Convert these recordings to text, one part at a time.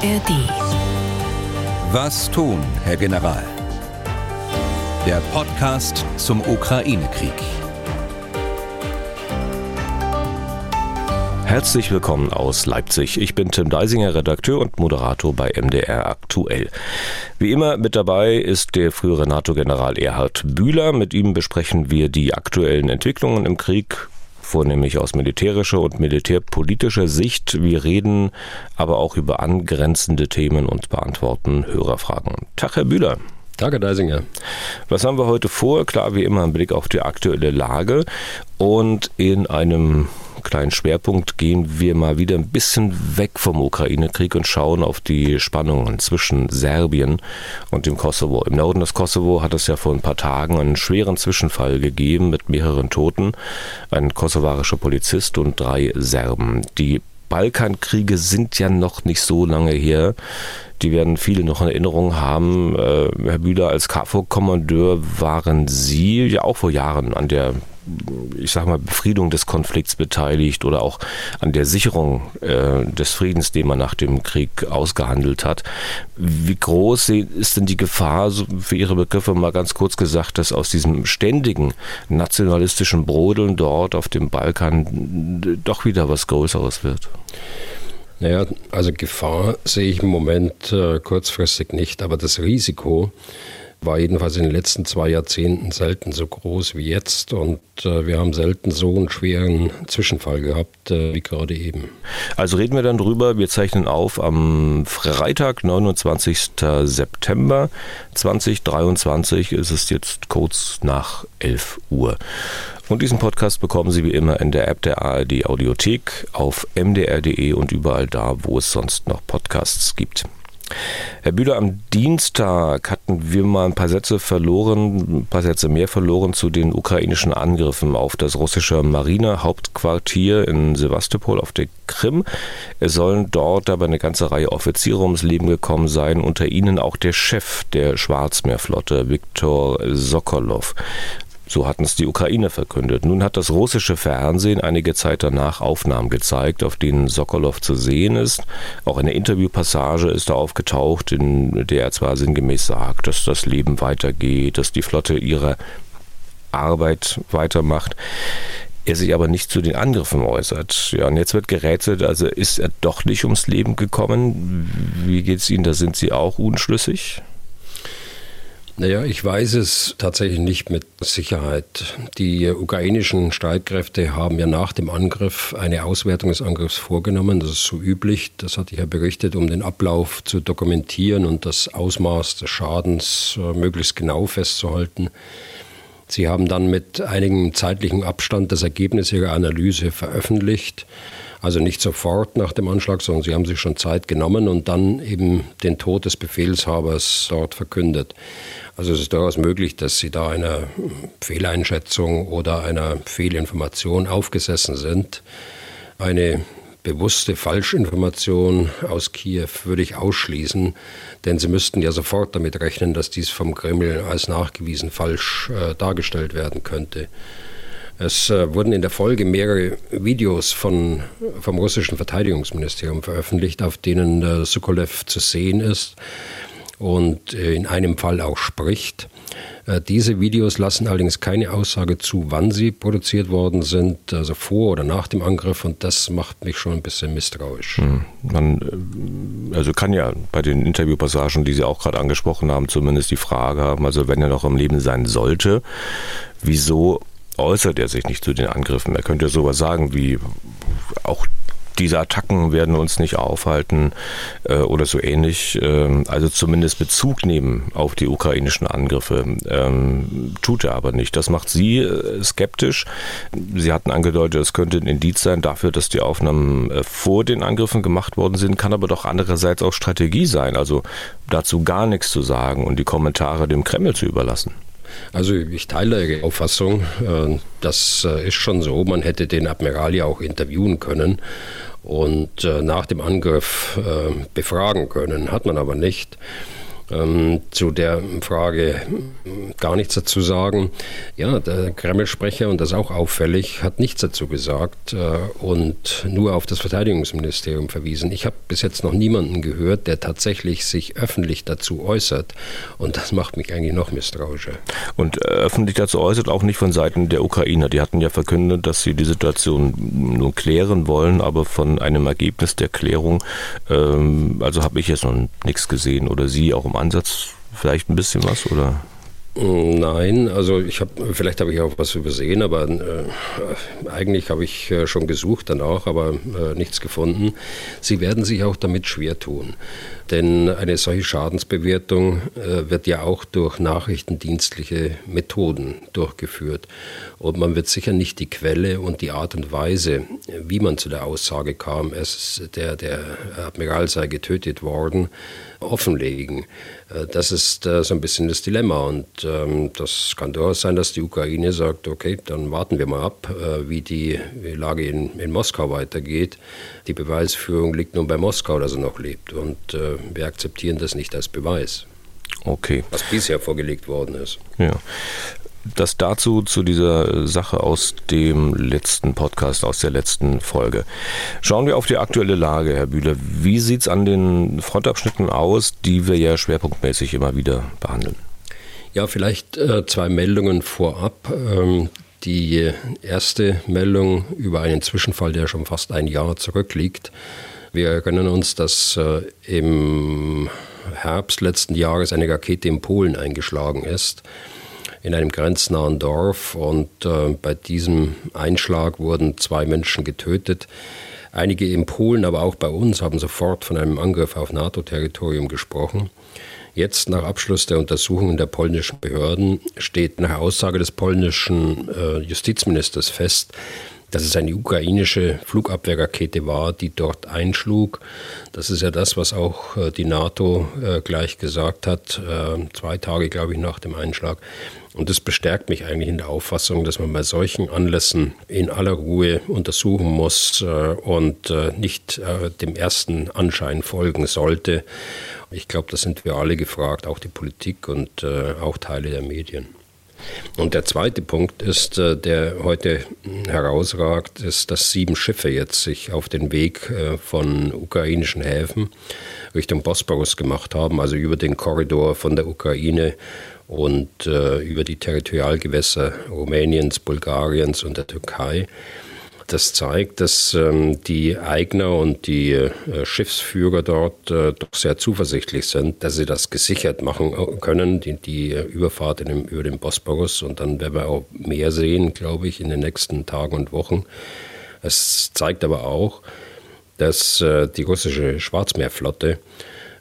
ARD. Was tun, Herr General? Der Podcast zum Ukraine-Krieg. Herzlich willkommen aus Leipzig. Ich bin Tim Deisinger, Redakteur und Moderator bei MDR Aktuell. Wie immer mit dabei ist der frühere NATO-General Erhard Bühler. Mit ihm besprechen wir die aktuellen Entwicklungen im Krieg, vornehmlich aus militärischer und militärpolitischer Sicht. Wir reden aber auch über angrenzende Themen und beantworten Hörerfragen. Tag, Herr Bühler. Danke, Deisinger. Was haben wir heute vor? Klar, wie immer ein Blick auf die aktuelle Lage und in einem kleinen Schwerpunkt gehen wir mal wieder ein bisschen weg vom Ukraine-Krieg und schauen auf die Spannungen zwischen Serbien und dem Kosovo. Im Norden des Kosovo hat es ja vor ein paar Tagen einen schweren Zwischenfall gegeben mit mehreren Toten. Ein kosovarischer Polizist und drei Serben. Die Balkankriege sind ja noch nicht so lange her. Die werden viele noch in Erinnerung haben. Äh, Herr Bühler, als KFOR-Kommandeur waren Sie ja auch vor Jahren an der ich sag mal, Befriedung des Konflikts beteiligt oder auch an der Sicherung äh, des Friedens, den man nach dem Krieg ausgehandelt hat. Wie groß ist denn die Gefahr, für Ihre Begriffe mal ganz kurz gesagt, dass aus diesem ständigen nationalistischen Brodeln dort auf dem Balkan doch wieder was Größeres wird? Naja, also Gefahr sehe ich im Moment äh, kurzfristig nicht, aber das Risiko, war jedenfalls in den letzten zwei Jahrzehnten selten so groß wie jetzt und äh, wir haben selten so einen schweren Zwischenfall gehabt äh, wie gerade eben. Also reden wir dann drüber. Wir zeichnen auf am Freitag, 29. September 2023. Ist es jetzt kurz nach 11 Uhr. Und diesen Podcast bekommen Sie wie immer in der App der ARD Audiothek, auf mdr.de und überall da, wo es sonst noch Podcasts gibt. Herr Bühler, am Dienstag hatten wir mal ein paar Sätze verloren, ein paar Sätze mehr verloren zu den ukrainischen Angriffen auf das russische Marinehauptquartier in Sevastopol auf der Krim. Es sollen dort aber eine ganze Reihe Offiziere ums Leben gekommen sein, unter ihnen auch der Chef der Schwarzmeerflotte, Viktor Sokolov. So hatten es die Ukraine verkündet. Nun hat das russische Fernsehen einige Zeit danach Aufnahmen gezeigt, auf denen Sokolov zu sehen ist. Auch eine Interviewpassage ist da aufgetaucht, in der er zwar sinngemäß sagt, dass das Leben weitergeht, dass die Flotte ihre Arbeit weitermacht er sich aber nicht zu den Angriffen äußert. Ja, und jetzt wird gerätselt, also ist er doch nicht ums Leben gekommen. Wie geht es Ihnen? Da sind Sie auch unschlüssig? Naja, ich weiß es tatsächlich nicht mit Sicherheit. Die ukrainischen Streitkräfte haben ja nach dem Angriff eine Auswertung des Angriffs vorgenommen. Das ist so üblich. Das hatte ich ja berichtet, um den Ablauf zu dokumentieren und das Ausmaß des Schadens äh, möglichst genau festzuhalten. Sie haben dann mit einigem zeitlichen Abstand das Ergebnis ihrer Analyse veröffentlicht. Also nicht sofort nach dem Anschlag, sondern sie haben sich schon Zeit genommen und dann eben den Tod des Befehlshabers dort verkündet. Also es ist durchaus möglich, dass sie da einer Fehleinschätzung oder einer Fehlinformation aufgesessen sind. Eine bewusste Falschinformation aus Kiew würde ich ausschließen, denn sie müssten ja sofort damit rechnen, dass dies vom Kreml als nachgewiesen falsch äh, dargestellt werden könnte. Es äh, wurden in der Folge mehrere Videos von, vom russischen Verteidigungsministerium veröffentlicht, auf denen äh, Sokolev zu sehen ist und äh, in einem Fall auch spricht. Äh, diese Videos lassen allerdings keine Aussage zu, wann sie produziert worden sind, also vor oder nach dem Angriff, und das macht mich schon ein bisschen misstrauisch. Hm. Man also kann ja bei den Interviewpassagen, die Sie auch gerade angesprochen haben, zumindest die Frage haben, also wenn er noch im Leben sein sollte, wieso äußert er sich nicht zu den Angriffen. Er könnte sowas sagen wie, auch diese Attacken werden uns nicht aufhalten äh, oder so ähnlich. Ähm, also zumindest Bezug nehmen auf die ukrainischen Angriffe. Ähm, tut er aber nicht. Das macht Sie äh, skeptisch. Sie hatten angedeutet, es könnte ein Indiz sein dafür, dass die Aufnahmen äh, vor den Angriffen gemacht worden sind, kann aber doch andererseits auch Strategie sein. Also dazu gar nichts zu sagen und die Kommentare dem Kreml zu überlassen. Also ich teile Ihre Auffassung. Äh, das äh, ist schon so. Man hätte den Admiral ja auch interviewen können und äh, nach dem Angriff befragen können. Hat man aber nicht. Ähm, zu der Frage gar nichts dazu sagen. Ja, der Kreml-Sprecher, und das ist auch auffällig, hat nichts dazu gesagt äh, und nur auf das Verteidigungsministerium verwiesen. Ich habe bis jetzt noch niemanden gehört, der tatsächlich sich öffentlich dazu äußert. Und das macht mich eigentlich noch misstrauischer. Und äh, öffentlich dazu äußert auch nicht von Seiten der Ukrainer. Die hatten ja verkündet, dass sie die Situation nur klären wollen, aber von einem Ergebnis der Klärung, ähm, also habe ich jetzt noch nichts gesehen oder Sie auch im Ansatz vielleicht ein bisschen was oder? Nein, also ich habe, vielleicht habe ich auch was übersehen, aber äh, eigentlich habe ich äh, schon gesucht danach, aber äh, nichts gefunden. Sie werden sich auch damit schwer tun. Denn eine solche Schadensbewertung äh, wird ja auch durch nachrichtendienstliche Methoden durchgeführt. Und man wird sicher nicht die Quelle und die Art und Weise, wie man zu der Aussage kam, es der, der Admiral sei getötet worden, offenlegen. Äh, das ist äh, so ein bisschen das Dilemma. Und ähm, das kann durchaus sein, dass die Ukraine sagt, okay, dann warten wir mal ab, wie die Lage in, in Moskau weitergeht. Die Beweisführung liegt nun bei Moskau, dass er noch lebt. Und wir akzeptieren das nicht als Beweis. Okay. Was bisher vorgelegt worden ist. Ja. Das dazu zu dieser Sache aus dem letzten Podcast, aus der letzten Folge. Schauen wir auf die aktuelle Lage, Herr Bühler. Wie sieht es an den Frontabschnitten aus, die wir ja schwerpunktmäßig immer wieder behandeln? Ja, vielleicht äh, zwei Meldungen vorab. Ähm, die erste Meldung über einen Zwischenfall, der schon fast ein Jahr zurückliegt. Wir erinnern uns, dass äh, im Herbst letzten Jahres eine Rakete in Polen eingeschlagen ist, in einem grenznahen Dorf. Und äh, bei diesem Einschlag wurden zwei Menschen getötet. Einige in Polen, aber auch bei uns haben sofort von einem Angriff auf NATO-Territorium gesprochen. Jetzt, nach Abschluss der Untersuchungen der polnischen Behörden, steht nach Aussage des polnischen äh, Justizministers fest, dass es eine ukrainische Flugabwehrrakete war, die dort einschlug. Das ist ja das, was auch äh, die NATO äh, gleich gesagt hat, äh, zwei Tage, glaube ich, nach dem Einschlag. Und das bestärkt mich eigentlich in der Auffassung, dass man bei solchen Anlässen in aller Ruhe untersuchen muss und nicht dem ersten Anschein folgen sollte. Ich glaube, da sind wir alle gefragt, auch die Politik und auch Teile der Medien. Und der zweite Punkt ist, äh, der heute herausragt, ist, dass sieben Schiffe jetzt sich auf den Weg äh, von ukrainischen Häfen Richtung Bosporus gemacht haben, also über den Korridor von der Ukraine und äh, über die Territorialgewässer Rumäniens, Bulgariens und der Türkei. Das zeigt, dass ähm, die Eigner und die äh, Schiffsführer dort äh, doch sehr zuversichtlich sind, dass sie das gesichert machen äh, können, die, die Überfahrt dem, über den Bosporus. Und dann werden wir auch mehr sehen, glaube ich, in den nächsten Tagen und Wochen. Es zeigt aber auch, dass äh, die russische Schwarzmeerflotte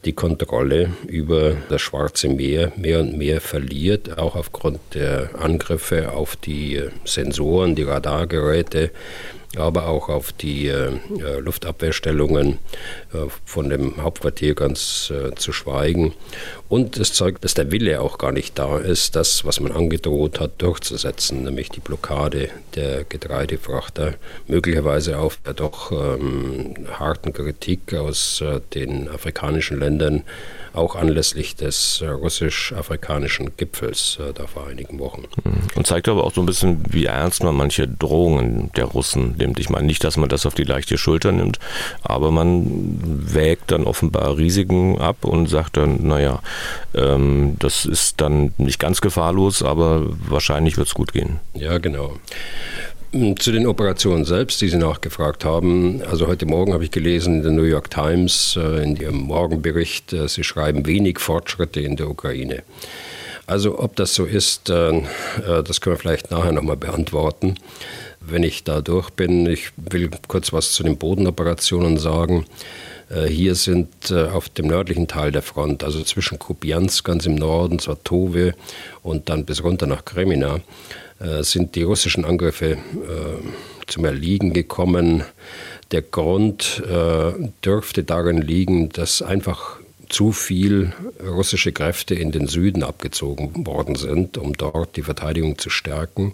die Kontrolle über das Schwarze Meer mehr und mehr verliert, auch aufgrund der Angriffe auf die äh, Sensoren, die Radargeräte, aber auch auf die äh, äh, Luftabwehrstellungen äh, von dem Hauptquartier ganz äh, zu schweigen. Und es zeigt, dass der Wille auch gar nicht da ist, das, was man angedroht hat, durchzusetzen, nämlich die Blockade der Getreidefrachter, möglicherweise auf der doch ähm, harten Kritik aus äh, den afrikanischen Ländern auch anlässlich des äh, russisch-afrikanischen Gipfels äh, da vor einigen Wochen. Und zeigt aber auch so ein bisschen, wie ernst man manche Drohungen der Russen nimmt. Ich meine nicht, dass man das auf die leichte Schulter nimmt, aber man wägt dann offenbar Risiken ab und sagt dann, naja, ähm, das ist dann nicht ganz gefahrlos, aber wahrscheinlich wird es gut gehen. Ja, genau. Zu den Operationen selbst, die Sie nachgefragt haben. Also heute Morgen habe ich gelesen in der New York Times, äh, in Ihrem Morgenbericht, äh, Sie schreiben wenig Fortschritte in der Ukraine. Also ob das so ist, äh, das können wir vielleicht nachher nochmal beantworten, wenn ich da durch bin. Ich will kurz was zu den Bodenoperationen sagen. Hier sind auf dem nördlichen Teil der Front, also zwischen Kupiansk ganz im Norden, Svatove und dann bis runter nach Kremina, sind die russischen Angriffe äh, zum Erliegen gekommen. Der Grund äh, dürfte darin liegen, dass einfach zu viel russische Kräfte in den Süden abgezogen worden sind, um dort die Verteidigung zu stärken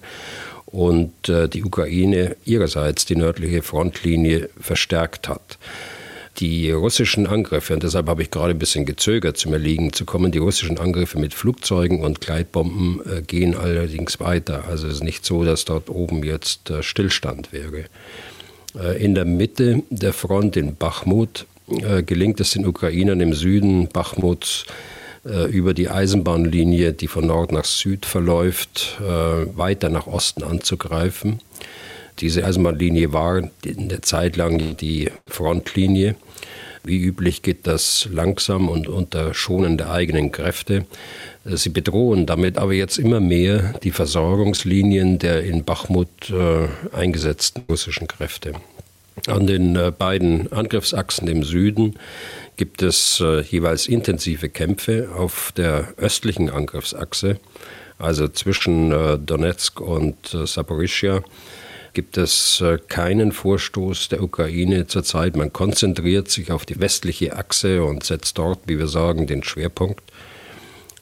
und die Ukraine ihrerseits die nördliche Frontlinie verstärkt hat. Die russischen Angriffe, und deshalb habe ich gerade ein bisschen gezögert, zum Erliegen zu kommen, die russischen Angriffe mit Flugzeugen und Gleitbomben äh, gehen allerdings weiter. Also es ist nicht so, dass dort oben jetzt äh, Stillstand wäre. Äh, in der Mitte der Front in Bachmut äh, gelingt es den Ukrainern im Süden Bachmuts äh, über die Eisenbahnlinie, die von Nord nach Süd verläuft, äh, weiter nach Osten anzugreifen. Diese Eisenbahnlinie war in der Zeit lang die Frontlinie. Wie üblich geht das langsam und unter Schonen der eigenen Kräfte. Sie bedrohen damit aber jetzt immer mehr die Versorgungslinien der in Bachmut äh, eingesetzten russischen Kräfte. An den äh, beiden Angriffsachsen im Süden gibt es äh, jeweils intensive Kämpfe. Auf der östlichen Angriffsachse, also zwischen äh, Donetsk und äh, Saporischia, gibt es äh, keinen Vorstoß der Ukraine zurzeit. Man konzentriert sich auf die westliche Achse und setzt dort, wie wir sagen, den Schwerpunkt.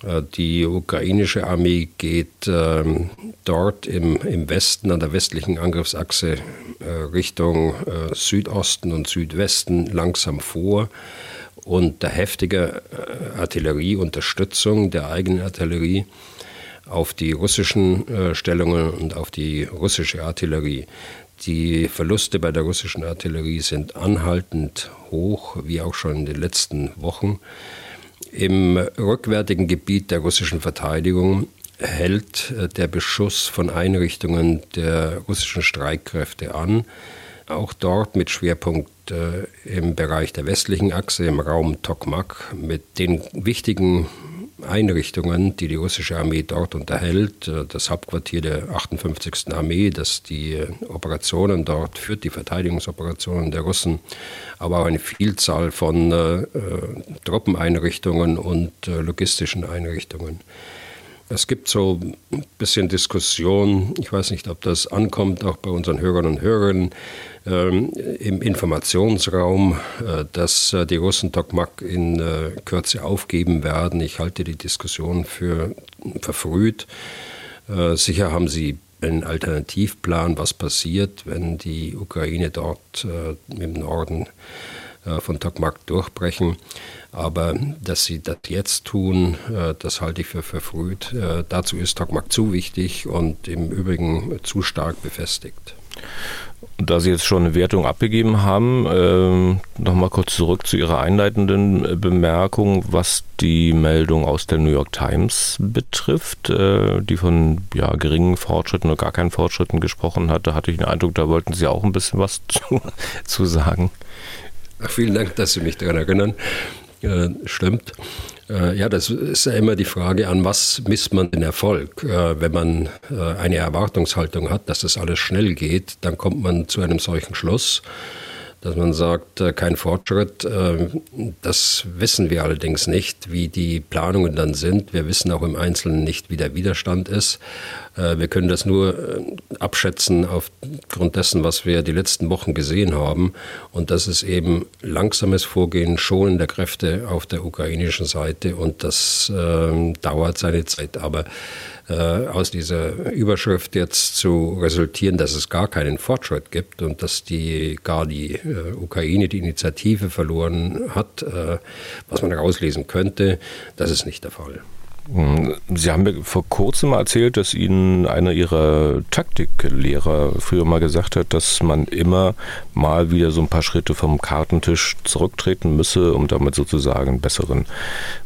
Äh, die ukrainische Armee geht ähm, dort im, Westen an der westlichen Angriffsachse äh, Richtung Südosten und Südwesten langsam vor. Und der heftige äh, Artillerieunterstützung der eigenen Artillerie auf die russischen äh, Stellungen und auf die russische Artillerie. Die Verluste bei der russischen Artillerie sind anhaltend hoch, wie auch schon in den letzten Wochen. Im rückwärtigen Gebiet der russischen Verteidigung hält äh, der Beschuss von Einrichtungen der russischen Streitkräfte an. Auch dort mit Schwerpunkt äh, im Bereich der westlichen Achse, im Raum Tokmak, mit den wichtigen Einrichtungen, die die russische Armee dort unterhält, äh, das Hauptquartier der 58. Armee, das die äh, Operationen dort führt, die Verteidigungsoperationen der Russen, aber auch eine Vielzahl von äh, Truppeneinrichtungen und äh, logistischen Einrichtungen. Es gibt so ein bisschen Diskussion, ich weiß nicht, ob das ankommt, auch bei unseren Hörern und Hörerinnen, im Informationsraum, äh, dass äh, die Russen Tokmak in äh, Kürze aufgeben werden. Ich halte die Diskussion für verfrüht. Sicher haben sie einen Alternativplan, was passiert, wenn die Ukraine dort im Norden von Tokmak durchbrechen. Aber dass sie das jetzt tun, das halte ich für verfrüht. Dazu ist Tokmak zu wichtig und im Übrigen zu stark befestigt. Da Sie jetzt schon eine Wertung abgegeben haben, äh, nochmal kurz zurück zu Ihrer einleitenden Bemerkung, was die Meldung aus der New York Times betrifft, äh, die von ja, geringen Fortschritten oder gar keinen Fortschritten gesprochen hat. Da hatte ich den Eindruck, da wollten Sie auch ein bisschen was zu, zu sagen. Ach, vielen Dank, dass Sie mich daran erinnern. Äh, stimmt. Äh, ja, das ist ja immer die Frage, an was misst man den Erfolg? Äh, wenn man äh, eine Erwartungshaltung hat, dass das alles schnell geht, dann kommt man zu einem solchen Schluss dass man sagt, äh, kein Fortschritt. Äh, das wissen wir allerdings nicht, wie die Planungen dann sind. Wir wissen auch im Einzelnen nicht, wie der Widerstand ist. Äh, wir können das nur abschätzen aufgrund dessen, was wir die letzten Wochen gesehen haben. Und das ist eben langsames Vorgehen, Schonen der Kräfte auf der ukrainischen Seite. Und das dauert seine Zeit. Aber äh, aus dieser Überschrift jetzt zu resultieren, dass es gar keinen Fortschritt gibt und dass die gar die äh, Ukraine die Initiative verloren hat, äh, was man herauslesen könnte, das ist nicht der Fall. Hm, Sie haben mir vor kurzem erzählt, dass Ihnen einer Ihrer Taktiklehrer früher mal gesagt hat, dass man immer mal wieder so ein paar Schritte vom Kartentisch zurücktreten müsse, um damit sozusagen einen besseren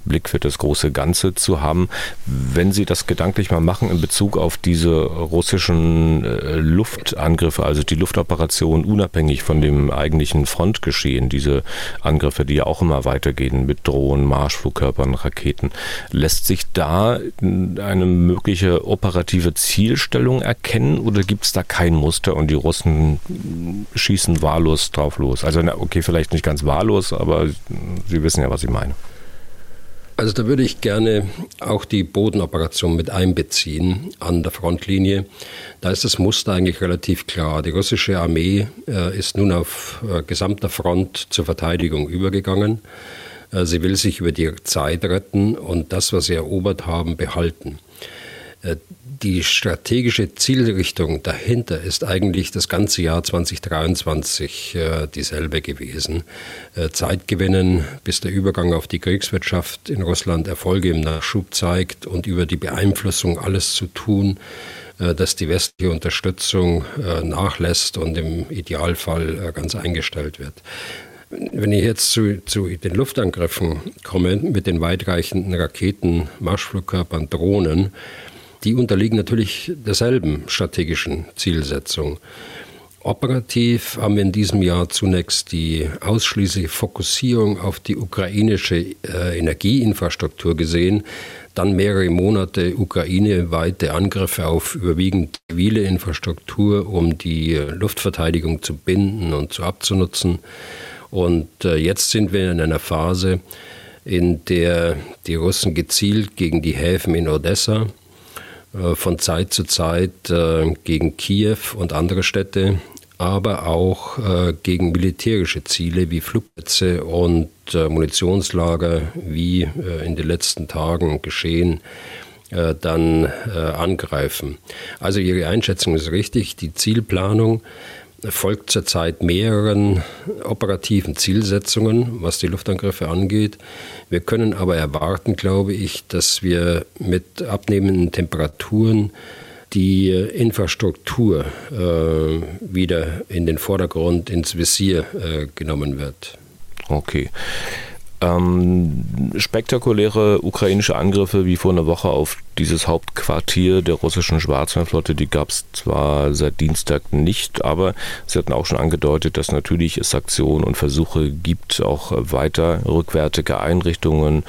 Blick für das große Ganze zu haben. Wenn Sie das gedanklich mal machen in Bezug auf diese russischen äh, Luftangriffe, also die Luftoperation unabhängig von dem eigentlichen Frontgeschehen, diese Angriffe, die ja auch immer weitergehen mit Drohnen, Marschflugkörpern, Raketen, lässt sich da eine mögliche operative Zielstellung erkennen oder gibt es da kein Muster und die Russen schießen wahllos drauf los? Also okay, vielleicht nicht ganz wahllos, aber Sie wissen ja, was ich meine. Also da würde ich gerne auch die Bodenoperation mit einbeziehen an der Frontlinie. Da ist das Muster eigentlich relativ klar. Die russische Armee äh, ist nun auf äh, gesamter Front zur Verteidigung übergegangen. Äh, sie will sich über die Zeit retten und das, was sie erobert haben, behalten. Äh, die strategische Zielrichtung dahinter ist eigentlich das ganze Jahr 2023 äh, dieselbe gewesen. Zeit gewinnen, bis der Übergang auf die Kriegswirtschaft in Russland Erfolge im Nachschub zeigt und über die Beeinflussung alles zu tun, dass die westliche Unterstützung nachlässt und im Idealfall ganz eingestellt wird. Wenn ich jetzt zu, zu, den Luftangriffen komme mit den weitreichenden Raketen, Marschflugkörpern, Drohnen, die unterliegen natürlich derselben strategischen Zielsetzung. Operativ haben wir in diesem Jahr zunächst die ausschließliche Fokussierung auf die ukrainische äh, Energieinfrastruktur gesehen, dann mehrere Monate Ukraine-weite Angriffe auf überwiegend zivile Infrastruktur, um die Luftverteidigung zu binden und zu abzunutzen. Und äh, jetzt sind wir in einer Phase, in der die Russen gezielt gegen die Häfen in Odessa, äh, von Zeit zu Zeit äh, gegen Kiew und andere Städte, aber auch gegen militärische Ziele wie Flugplätze und Munitionslager, wie in den letzten Tagen geschehen, dann angreifen. Also Ihre Einschätzung ist richtig. Die Zielplanung folgt zurzeit mehreren operativen Zielsetzungen, was die Luftangriffe angeht. Wir können aber erwarten, glaube ich, dass wir mit abnehmenden Temperaturen die Infrastruktur äh, wieder in den Vordergrund, ins Visier äh, genommen wird. Okay. Ähm, spektakuläre ukrainische Angriffe wie vor einer Woche auf dieses Hauptquartier der russischen Schwarzmeerflotte, die gab es zwar seit Dienstag nicht, aber sie hatten auch schon angedeutet, dass natürlich es Aktionen und Versuche gibt, auch weiter rückwärtige Einrichtungen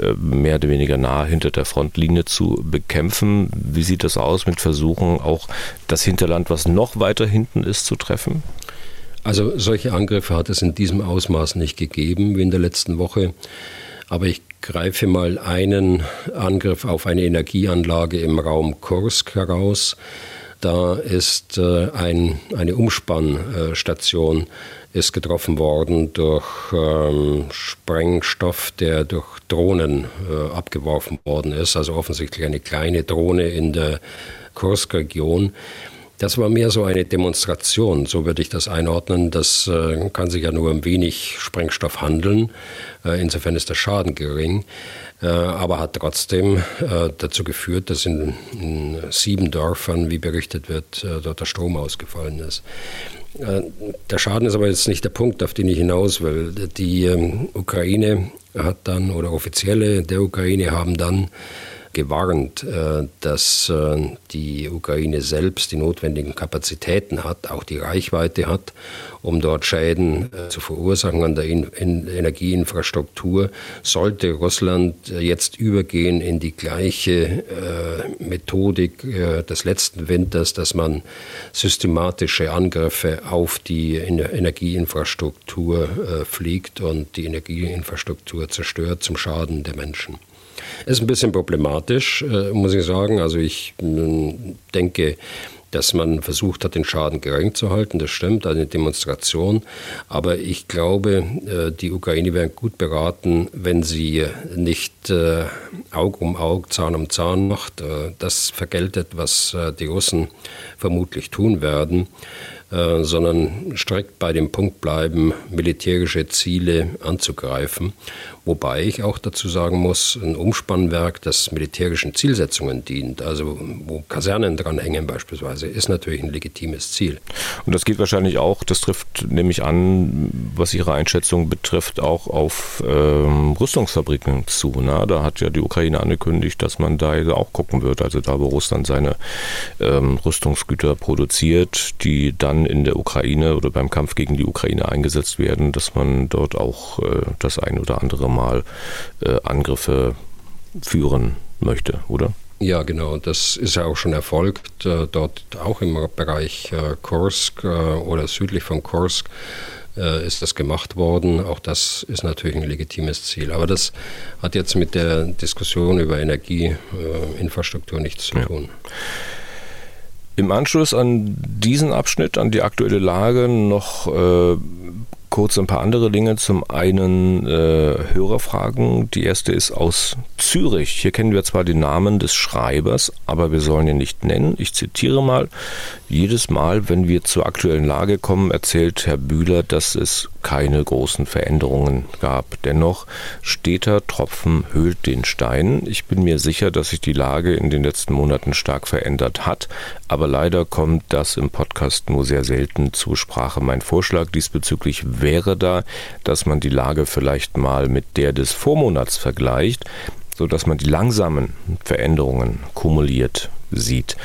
äh, mehr oder weniger nah hinter der Frontlinie zu bekämpfen. Wie sieht das aus mit Versuchen, auch das Hinterland, was noch weiter hinten ist, zu treffen? Also solche Angriffe hat es in diesem Ausmaß nicht gegeben wie in der letzten Woche. Aber ich greife mal einen Angriff auf eine Energieanlage im Raum Kursk heraus. Da ist äh, ein, eine Umspannstation ist getroffen worden durch ähm, Sprengstoff, der durch Drohnen äh, abgeworfen worden ist. Also offensichtlich eine kleine Drohne in der Kursk-Region. Das war mehr so eine Demonstration, so würde ich das einordnen. Das äh, kann sich ja nur um wenig Sprengstoff handeln. Äh, insofern ist der Schaden gering, äh, aber hat trotzdem äh, dazu geführt, dass in, in, sieben Dörfern, wie berichtet wird, äh, dort der Strom ausgefallen ist. Äh, der Schaden ist aber jetzt nicht der Punkt, auf den ich hinaus will. Die ähm, Ukraine hat dann, oder Offizielle der Ukraine haben dann gewarnt, äh, dass äh, die Ukraine selbst die notwendigen Kapazitäten hat, auch die Reichweite hat, um dort Schäden äh, zu verursachen an der Energieinfrastruktur. Sollte Russland jetzt übergehen in die gleiche Methodik des letzten Winters, dass man systematische Angriffe auf die Energieinfrastruktur fliegt und die Energieinfrastruktur zerstört zum Schaden der Menschen. Ist ein bisschen problematisch, äh, muss ich sagen. Also ich äh, denke, dass man versucht hat, den Schaden gering zu halten. Das stimmt, eine Demonstration. Aber ich glaube, äh, die Ukraine wäre gut beraten, wenn sie nicht Aug um Aug, Zahn um Zahn macht. Das vergeltet, was die Russen vermutlich tun werden. Äh, sondern strikt bei dem Punkt bleiben, militärische Ziele anzugreifen. Wobei ich auch dazu sagen muss, ein Umspannwerk, das militärischen Zielsetzungen dient, also wo Kasernen dranhängen beispielsweise, ist natürlich ein legitimes Ziel. Und das geht wahrscheinlich auch, das trifft nämlich an, was Ihre Einschätzung betrifft, auch auf ähm, Rüstungsfabriken zu. Na? Da hat ja die Ukraine angekündigt, dass man da auch gucken wird, also da, wo Russland seine ähm, Rüstungsgüter produziert, die dann in der Ukraine oder beim Kampf gegen die Ukraine eingesetzt werden, dass man dort auch äh, das ein oder andere Mal äh, Angriffe führen möchte, oder? Ja, genau. Das ist ja auch schon erfolgt. Äh, dort auch im Bereich äh, Kursk äh, oder südlich von Kursk ist das gemacht worden. Auch das ist natürlich ein legitimes Ziel. Aber das hat jetzt mit der Diskussion über Energieinfrastruktur nichts zu tun. Ja. Im Anschluss an diesen Abschnitt, an die aktuelle Lage, noch äh, kurz ein paar andere Dinge. Zum einen äh, Hörerfragen. Die erste ist aus Zürich. Hier kennen wir zwar den Namen des Schreibers, aber wir sollen ihn nicht nennen. Ich zitiere mal. Jedes Mal, wenn wir zur aktuellen Lage kommen, erzählt Herr Bühler, dass es keine großen Veränderungen gab. Dennoch, steter Tropfen höhlt den Stein. Ich bin mir sicher, dass sich die Lage in den letzten Monaten stark verändert hat, aber leider kommt das im Podcast nur sehr selten zur Sprache. Mein Vorschlag diesbezüglich wäre da, dass man die Lage vielleicht mal mit der des Vormonats vergleicht, sodass man die langsamen Veränderungen kumuliert sieht.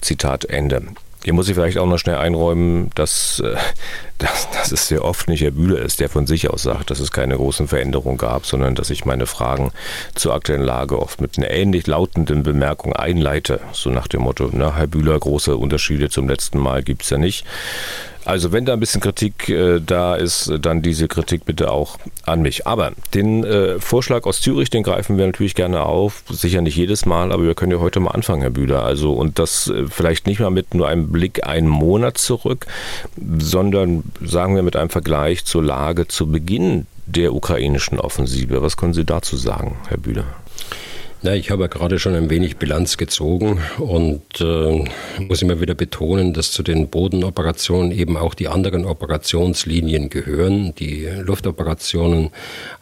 Zitat Ende. Hier muss ich vielleicht auch noch schnell einräumen, dass, äh, dass, dass es sehr oft nicht Herr Bühler ist, der von sich aus sagt, dass es keine großen Veränderungen gab, sondern dass ich meine Fragen zur aktuellen Lage oft mit einer ähnlich lautenden Bemerkung einleite. So nach dem Motto, na, Herr Bühler, große Unterschiede zum letzten Mal gibt es ja nicht. Also wenn da ein bisschen Kritik äh, da ist, dann diese Kritik bitte auch an mich. Aber den äh, Vorschlag aus Zürich, den greifen wir natürlich gerne auf. Sicher nicht jedes Mal, aber wir können ja heute mal anfangen, Herr Bühler. Also und das äh, vielleicht nicht mal mit nur einem Blick einen Monat zurück, sondern sagen wir mit einem Vergleich zur Lage zu Beginn der ukrainischen Offensive. Was können Sie dazu sagen, Herr Bühler? Na, ich habe ja gerade schon ein wenig Bilanz gezogen und äh, muss immer wieder betonen, dass zu den Bodenoperationen eben auch die anderen Operationslinien gehören, die Luftoperationen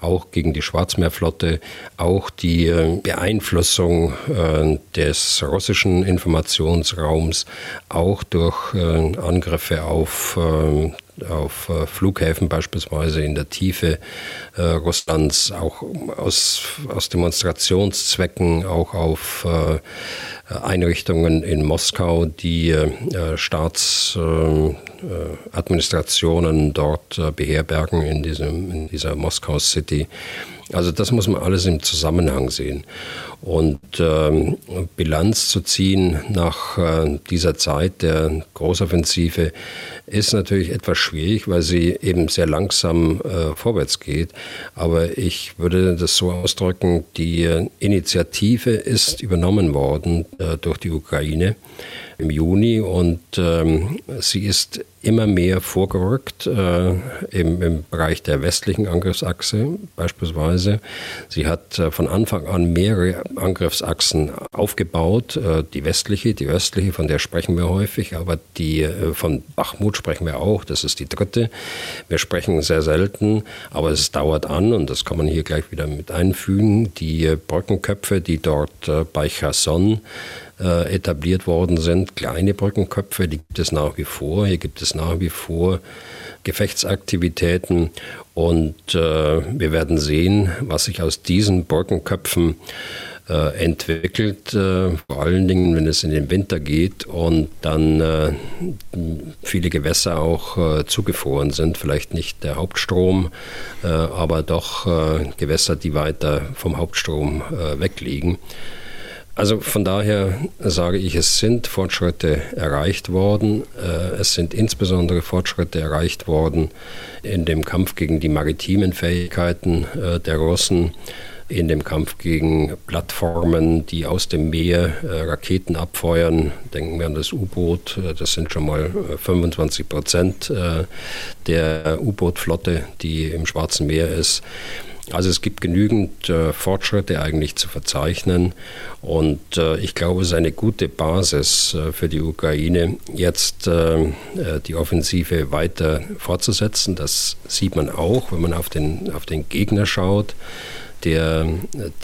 auch gegen die Schwarzmeerflotte, auch die äh, Beeinflussung äh, des russischen Informationsraums, auch durch äh, Angriffe auf äh, auf äh, Flughäfen beispielsweise in der Tiefe äh, Russlands, auch aus, aus Demonstrationszwecken, auch auf äh, Einrichtungen in Moskau, die äh, Staatsadministrationen äh, dort äh, beherbergen in, diesem, in dieser Moskau City. Also das muss man alles im Zusammenhang sehen. Und ähm, Bilanz zu ziehen nach äh, dieser Zeit der Großoffensive ist natürlich etwas schwierig, weil sie eben sehr langsam äh, vorwärts geht. Aber ich würde das so ausdrücken, die Initiative ist übernommen worden äh, durch die Ukraine im Juni und ähm, sie ist immer mehr vorgerückt äh, im, im, Bereich der westlichen Angriffsachse beispielsweise. Sie hat äh, von Anfang an mehrere Angriffsachsen aufgebaut. Äh, die westliche, die östliche, von der sprechen wir häufig, aber die äh, von Bachmut sprechen wir auch. Das ist die dritte. Wir sprechen sehr selten, aber es dauert an und das kann man hier gleich wieder mit einfügen. Die äh, Brückenköpfe, die dort äh, bei Cherson äh, etabliert worden sind. Kleine Brückenköpfe, die gibt es nach wie vor. Hier gibt es nach wie vor Gefechtsaktivitäten und äh, wir werden sehen, was sich aus diesen Brückenköpfen äh, entwickelt, äh, vor allen Dingen, wenn es in den Winter geht und dann äh, viele Gewässer auch äh, zugefroren sind, vielleicht nicht der Hauptstrom, äh, aber doch äh, Gewässer, die weiter vom Hauptstrom wegliegen. Also von daher sage ich, es sind Fortschritte erreicht worden. Äh, es sind insbesondere Fortschritte erreicht worden in dem Kampf gegen die maritimen Fähigkeiten äh, der Russen, in dem Kampf gegen Plattformen, die aus dem Meer äh, Raketen abfeuern. Denken wir an das U-Boot, das sind schon mal 25 Prozent der U-Boot-Flotte, die im Schwarzen Meer ist. Also es gibt genügend äh, Fortschritte eigentlich zu verzeichnen und äh, ich glaube, es ist eine gute Basis äh, für die Ukraine, jetzt äh, äh, die Offensive weiter fortzusetzen. Das sieht man auch, wenn man auf den, auf den Gegner schaut der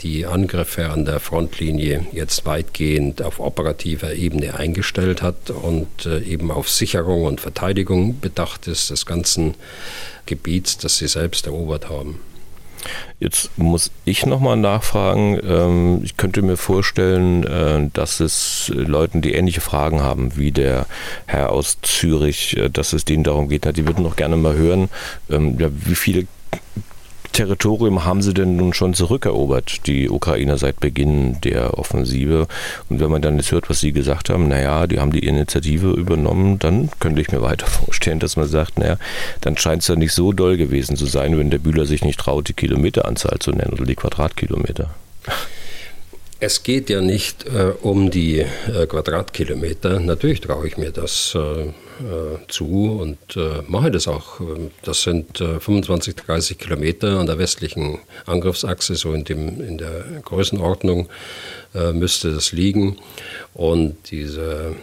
die Angriffe an der Frontlinie jetzt weitgehend auf operativer Ebene eingestellt hat und äh, eben auf Sicherung und Verteidigung bedacht ist des ganzen Gebiets, das sie selbst erobert haben. Jetzt muss ich nochmal nachfragen. Ähm, ich könnte mir vorstellen, äh, dass es Leuten, die ähnliche Fragen haben wie der Herr aus Zürich, äh, dass es denen darum geht, die würden noch gerne mal hören, ähm, wie viele Territorium haben sie denn nun schon zurückerobert, die Ukrainer seit Beginn der Offensive? Und wenn man dann jetzt hört, was sie gesagt haben, naja, die haben die Initiative übernommen, dann könnte ich mir weiter vorstellen, dass man sagt, naja, dann scheint es ja nicht so doll gewesen zu sein, wenn der Bühler sich nicht traut, die Kilometeranzahl zu nennen oder die Quadratkilometer. Es geht ja nicht äh, um die äh, Quadratkilometer. Natürlich traue ich mir das äh, äh zu und äh, mache das auch. Das sind 25, äh, 30 Kilometer an der westlichen Angriffsachse, so in, dem, in der Größenordnung müsste das liegen. Und diese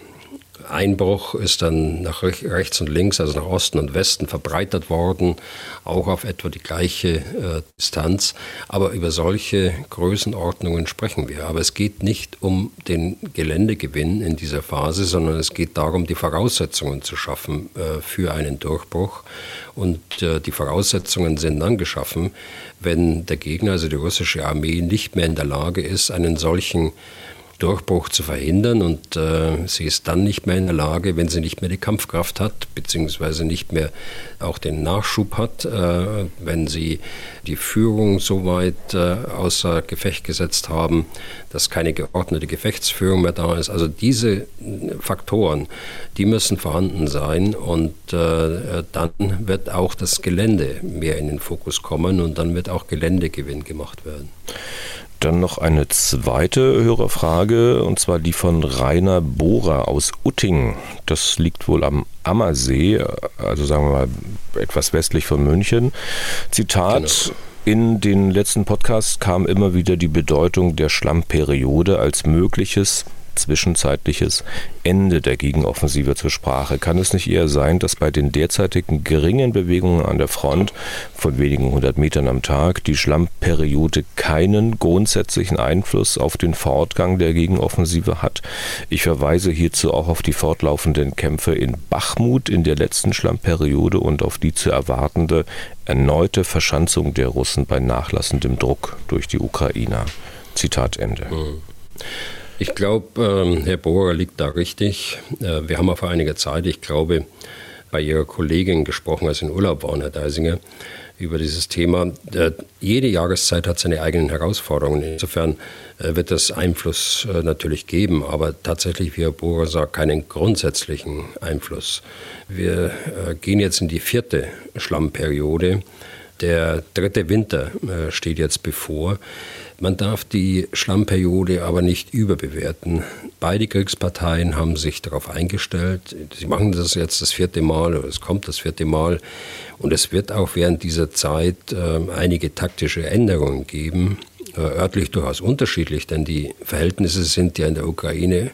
Einbruch ist dann nach rechts und links, also nach Osten und Westen verbreitert worden, auch auf etwa die gleiche äh, Distanz. Aber über solche Größenordnungen sprechen wir. Aber es geht nicht um den Geländegewinn in dieser Phase, sondern es geht darum, die Voraussetzungen zu schaffen äh, für einen Durchbruch. Und äh, die Voraussetzungen sind dann geschaffen, wenn der Gegner, also die russische Armee, nicht mehr in der Lage ist, einen solchen Durchbruch zu verhindern und äh, sie ist dann nicht mehr in der Lage, wenn sie nicht mehr die Kampfkraft hat, beziehungsweise nicht mehr auch den Nachschub hat, äh, wenn sie die Führung so weit äh, außer Gefecht gesetzt haben, dass keine geordnete Gefechtsführung mehr da ist. Also diese Faktoren, die müssen vorhanden sein und äh, dann wird auch das Gelände mehr in den Fokus kommen und dann wird auch Geländegewinn gemacht werden. Dann noch eine zweite Hörerfrage, und zwar die von Rainer Bohrer aus Utting. Das liegt wohl am Ammersee, also sagen wir mal etwas westlich von München. Zitat. Genau. In den letzten Podcasts kam immer wieder die Bedeutung der Schlammperiode als mögliches zwischenzeitliches Ende der Gegenoffensive zur Sprache. Kann es nicht eher sein, dass bei den derzeitigen geringen Bewegungen an der Front von wenigen hundert Metern am Tag die Schlammperiode keinen grundsätzlichen Einfluss auf den Fortgang der Gegenoffensive hat? Ich verweise hierzu auch auf die fortlaufenden Kämpfe in Bachmut in der letzten Schlammperiode und auf die zu erwartende erneute Verschanzung der Russen bei nachlassendem Druck durch die Ukrainer. Zitat Ende. Mhm. Ich glaube, ähm, Herr Bohrer liegt da richtig. Äh, wir haben vor einiger Zeit, ich glaube, bei Ihrer Kollegin gesprochen, als in Urlaub waren, Herr Deisinger, über dieses Thema. Äh, jede Jahreszeit hat seine eigenen Herausforderungen. Insofern äh, wird das Einfluss natürlich geben, aber tatsächlich, wie Herr Bohrer sagt, keinen grundsätzlichen Einfluss. Wir gehen jetzt in die vierte Schlammperiode. Der dritte Winter steht jetzt bevor. Man darf die Schlammperiode aber nicht überbewerten. Beide Kriegsparteien haben sich darauf eingestellt. Sie machen das jetzt das vierte Mal oder es kommt das vierte Mal. Und es wird auch während dieser Zeit äh, einige taktische Änderungen geben. Äh, örtlich durchaus unterschiedlich, denn die Verhältnisse sind ja in der Ukraine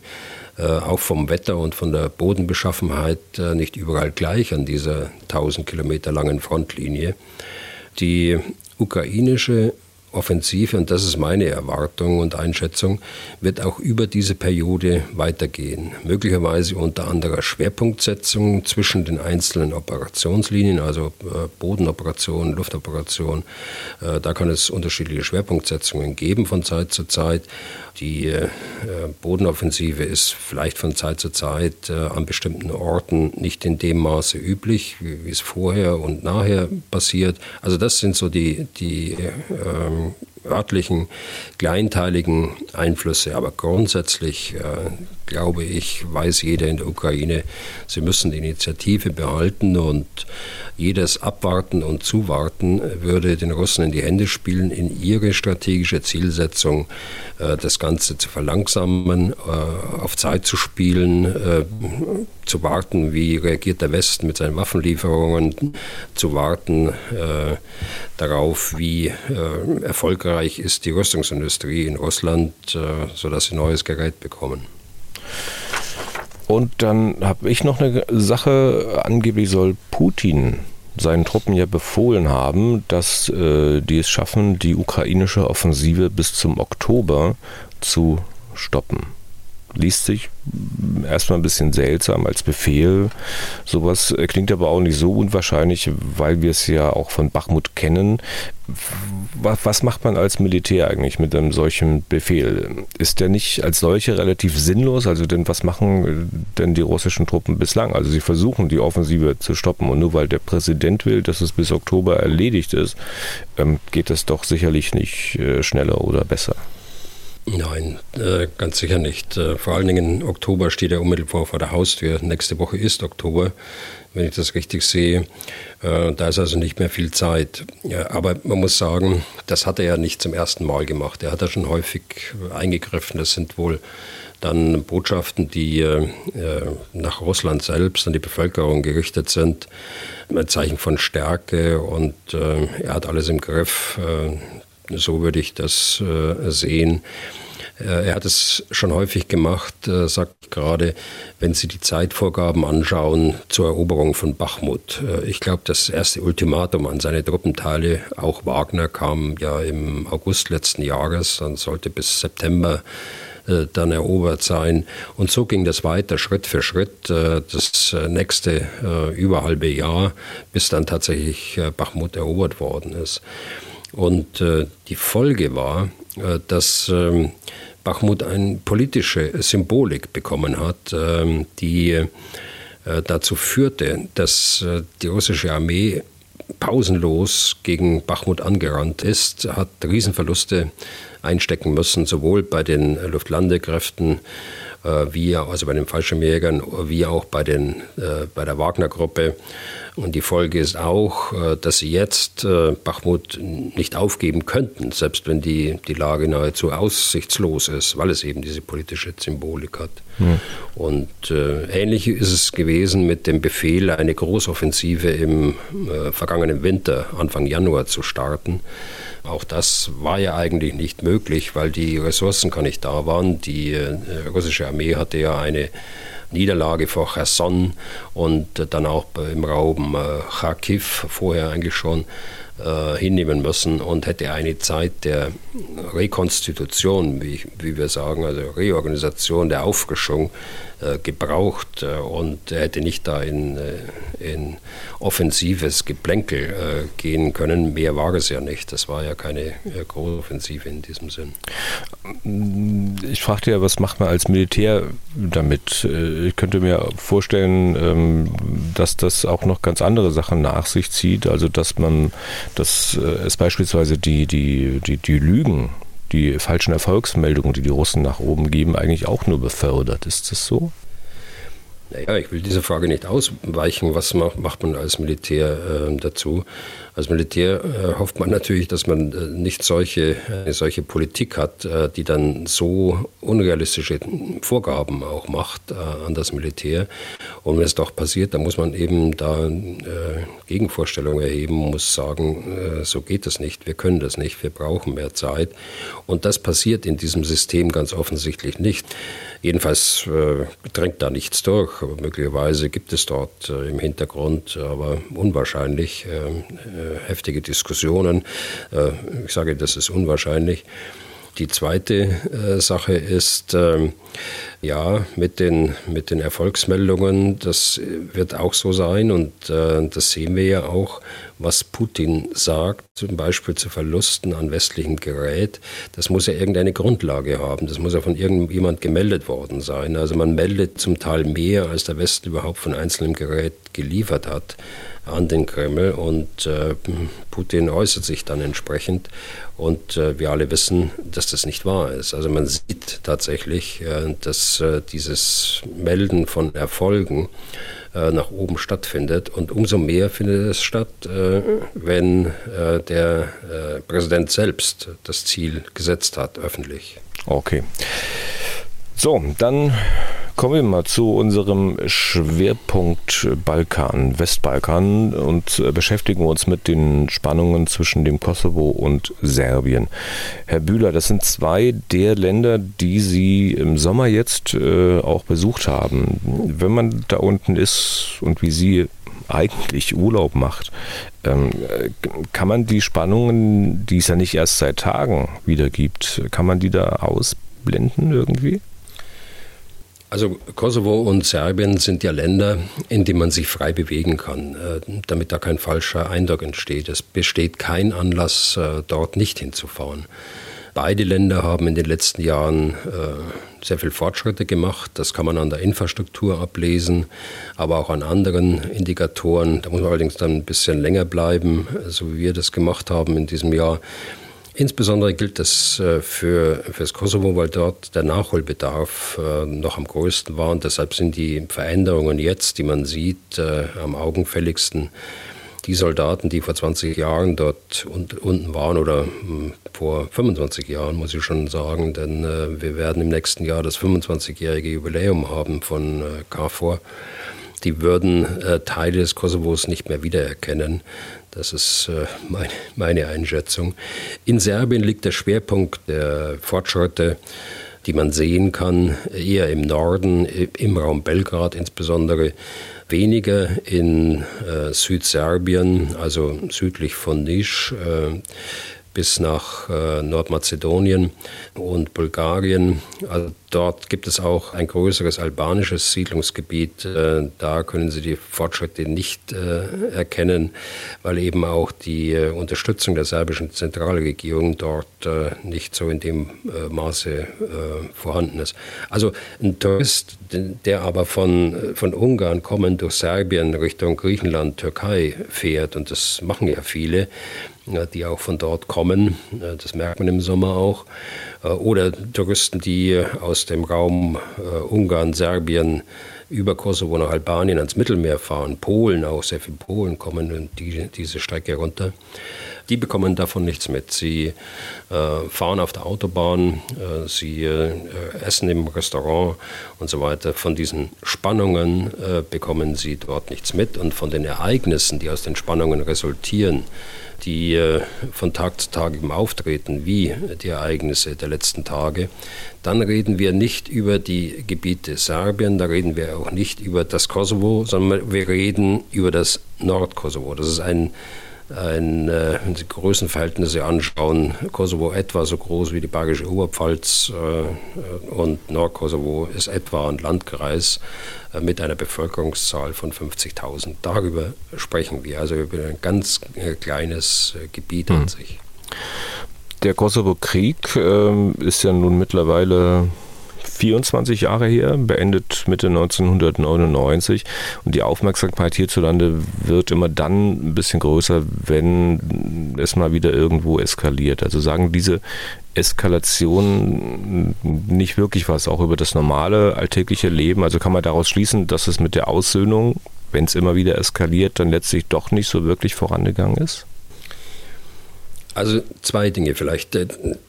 äh, auch vom Wetter und von der Bodenbeschaffenheit äh, nicht überall gleich an dieser 1000 Kilometer langen Frontlinie. Die ukrainische Offensive, und das ist meine Erwartung und Einschätzung, wird auch über diese Periode weitergehen. Möglicherweise unter anderer Schwerpunktsetzung zwischen den einzelnen Operationslinien, also äh, Bodenoperationen, Luftoperationen. Äh, da kann es unterschiedliche Schwerpunktsetzungen geben von Zeit zu Zeit. Die äh, Bodenoffensive ist vielleicht von Zeit zu Zeit an bestimmten Orten nicht in dem Maße üblich, wie es vorher und nachher passiert. Also das sind so die, die ähm, örtlichen, kleinteiligen Einflüsse. Aber grundsätzlich, äh, glaube ich, weiß jeder in der Ukraine, sie müssen die Initiative behalten und jedes Abwarten und Zuwarten würde den Russen in die Hände spielen, in ihre strategische Zielsetzung äh, das Ganze zu verlangsamen, äh, auf Zeit zu spielen, äh, zu warten, wie reagiert der Westen mit seinen Waffenlieferungen, zu warten darauf, wie erfolgreich ist die Rüstungsindustrie in Russland, sodass sie neues Gerät bekommen. Und dann habe ich noch eine Sache, angeblich soll Putin seinen Truppen ja befohlen haben, dass äh, die es schaffen, die ukrainische Offensive bis zum Oktober zu stoppen liest sich erstmal ein bisschen seltsam als Befehl. Sowas klingt aber auch nicht so unwahrscheinlich, weil wir es ja auch von Bachmut kennen. Was macht man als Militär eigentlich mit einem solchen Befehl? Ist der nicht als solche relativ sinnlos? Also denn was machen denn die russischen Truppen bislang? Also sie versuchen die Offensive zu stoppen und nur weil der Präsident will, dass es bis Oktober erledigt ist, ähm, geht es doch sicherlich nicht äh, schneller oder besser. Nein, äh, ganz sicher nicht. Äh, vor allen Dingen Oktober steht ja unmittelbar vor der Haustür. Nächste Woche ist Oktober, wenn ich das richtig sehe. Äh, da ist also nicht mehr viel Zeit. Aber man muss sagen, das hat er ja nicht zum ersten Mal gemacht. Er hat da schon häufig eingegriffen. Das sind wohl dann Botschaften, die nach Russland selbst an die Bevölkerung gerichtet sind. Ein Zeichen von Stärke und er hat alles im Griff. So würde ich das äh, sehen. Äh, er hat es schon häufig gemacht, äh, sagt gerade, wenn Sie die Zeitvorgaben anschauen zur Eroberung von Bachmut. Ich glaube, das erste Ultimatum an seine Truppenteile, auch Wagner, kam ja im August letzten Jahres und sollte bis September dann erobert sein. Und so ging das weiter, Schritt für Schritt, das nächste überhalbe Jahr, bis dann tatsächlich Bachmut erobert worden ist. Und äh, die Folge war, äh, dass äh, Bachmut eine politische Symbolik bekommen hat, ähm, die äh, dazu führte, dass äh, die russische Armee pausenlos gegen Bachmut angerannt ist, hat Riesenverluste einstecken müssen, sowohl bei den Luftlandekräften wie also bei den Fallschirmjägern, wie auch bei, den, äh, bei der Wagner-Gruppe. Und die Folge ist auch, äh, dass sie jetzt Bachmut nicht aufgeben könnten, selbst wenn die, die Lage nahezu aussichtslos ist, weil es eben diese politische Symbolik hat. Mhm. Und äh, ähnlich ist es gewesen mit dem Befehl, eine Großoffensive im äh, vergangenen Winter, Anfang Januar, zu starten. Auch das war ja eigentlich nicht möglich, weil die Ressourcen gar nicht da waren. Die äh, russische Armee hatte ja eine Niederlage vor Cherson und dann auch im Raum äh, Kharkiv vorher eigentlich schon äh, hinnehmen müssen und hätte eine Zeit der Rekonstitution, wie, wie wir sagen, also Reorganisation, der Auffrischung gebraucht äh, und er hätte nicht da in, äh, in offensives Geplänkel äh, gehen können. Mehr war es ja nicht. Das war ja keine große Offensive in diesem Sinn. Ich fragte ja, was macht man als Militär damit? Ich könnte mir vorstellen, ähm, dass das auch noch ganz andere Sachen nach sich zieht. Also dass man, dass es beispielsweise die, die, die, die Lügen die falschen Erfolgsmeldungen, die die Russen nach oben geben, eigentlich auch nur befördert. Ist das so? Naja, ich will diese Frage nicht ausweichen. Was macht man als Militär äh, dazu? Als Militär äh, hofft man natürlich, dass man äh, nicht solche, eine solche Politik hat, äh, die dann so unrealistische Vorgaben auch macht äh, an das Militär. Und wenn es doch passiert, dann muss man eben da äh, Gegenvorstellungen erheben, muss sagen, so geht es nicht, wir können das nicht, wir brauchen mehr Zeit. Und das passiert in diesem System ganz offensichtlich nicht. Jedenfalls äh, drängt da nichts durch. Möglicherweise gibt es dort äh, im Hintergrund, aber unwahrscheinlich, äh, äh heftige Diskussionen. Äh, ich sage, das ist unwahrscheinlich. Die zweite äh, Sache ist, ähm, ja, mit den, mit den Erfolgsmeldungen, das wird auch so sein und äh, das sehen wir ja auch, was Putin sagt, zum Beispiel zu Verlusten an westlichem Gerät, das muss ja irgendeine Grundlage haben. Das muss ja von irgendjemand gemeldet worden sein. Also man meldet zum Teil mehr, als der Westen überhaupt von einzelnem Gerät geliefert hat an den Kreml und äh, Putin äußert sich dann entsprechend und äh, wir alle wissen, dass das nicht wahr ist. Also man sieht tatsächlich, äh, dass äh, dieses Melden von Erfolgen äh, nach oben stattfindet und umso mehr findet es statt, äh, wenn der Präsident selbst das Ziel gesetzt hat, öffentlich. Okay. So, dann Kommen wir mal zu unserem Schwerpunkt Balkan, Westbalkan und äh, beschäftigen uns mit den Spannungen zwischen dem Kosovo und Serbien. Herr Bühler, das sind zwei der Länder, die Sie im Sommer jetzt äh, auch besucht haben. Wenn man da unten ist und wie Sie eigentlich Urlaub macht, ähm, kann man die Spannungen, die es ja nicht erst seit Tagen wieder gibt, kann man die da ausblenden irgendwie? Also Kosovo und Serbien sind ja Länder, in denen man sich frei bewegen kann, äh, damit da kein falscher Eindruck entsteht. Es besteht kein Anlass, äh, dort nicht hinzufahren. Beide Länder haben in den letzten Jahren äh, sehr viel Fortschritte gemacht. Das kann man an der Infrastruktur ablesen, aber auch an anderen Indikatoren. Da muss man allerdings dann ein bisschen länger bleiben, so wie wir das gemacht haben in diesem Jahr. Insbesondere gilt das äh, für, für das Kosovo, weil dort der Nachholbedarf äh, noch am größten war und deshalb sind die Veränderungen jetzt, die man sieht, äh, am augenfälligsten. Die Soldaten, die vor 20 Jahren dort unten waren oder hm, vor 25 Jahren, muss ich schon sagen, denn wir werden im nächsten Jahr das 25-jährige Jubiläum haben von KFOR die würden Teile des Kosovos nicht mehr wiedererkennen. Das ist äh, meine, meine Einschätzung. In Serbien liegt der Schwerpunkt der Fortschritte, die man sehen kann, eher im Norden, im Raum Belgrad insbesondere, weniger in äh, Südserbien, also südlich von Nisch. Äh, bis nach äh, Nordmazedonien und Bulgarien. Also dort gibt es auch ein größeres albanisches Siedlungsgebiet. Äh, da können Sie die Fortschritte nicht äh, erkennen, weil eben auch die äh, Unterstützung der serbischen Zentralregierung dort äh, nicht so in dem Maße vorhanden ist. Also ein Tourist, der aber von, von Ungarn kommend durch Serbien Richtung Griechenland, Türkei fährt, und das machen ja viele, die auch von dort kommen. Das merkt man im Sommer auch. Äh, oder Touristen, die aus dem Raum äh, Ungarn, Serbien über Kosovo nach Albanien ans Mittelmeer fahren. Polen auch, sehr viele Polen kommen die, diese Strecke runter. Die bekommen davon nichts mit. Sie äh, fahren auf der Autobahn, äh, sie äh, essen im Restaurant und so weiter. Von diesen Spannungen äh, bekommen sie dort nichts mit und von den Ereignissen, die aus den Spannungen resultieren, die äh, von Tag zu Tag eben auftreten, wie die Ereignisse der letzten Tage, dann reden wir nicht über die Gebiete Serbien, da reden wir auch nicht über das Kosovo, sondern wir reden über das Nordkosovo. Das ist ein ein, äh, wenn Sie Größenverhältnisse anschauen, Kosovo etwa so groß wie die Bergische Oberpfalz äh, und Nordkosovo ist etwa ein Landkreis äh, mit einer Bevölkerungszahl von 50.000. Darüber sprechen wir, also über ein ganz äh, kleines äh, Gebiet hm. an sich. Der Kosovo-Krieg ähm, ist ja nun mittlerweile 24 Jahre her, beendet Mitte 1999. Und die Aufmerksamkeit hierzulande wird immer dann ein bisschen größer, wenn es mal wieder irgendwo eskaliert. Also sagen diese Eskalation nicht wirklich was, auch über das normale alltägliche Leben. Also kann man daraus schließen, dass es mit der Aussöhnung, wenn es immer wieder eskaliert, dann letztlich doch nicht so wirklich vorangegangen ist? Also zwei Dinge vielleicht.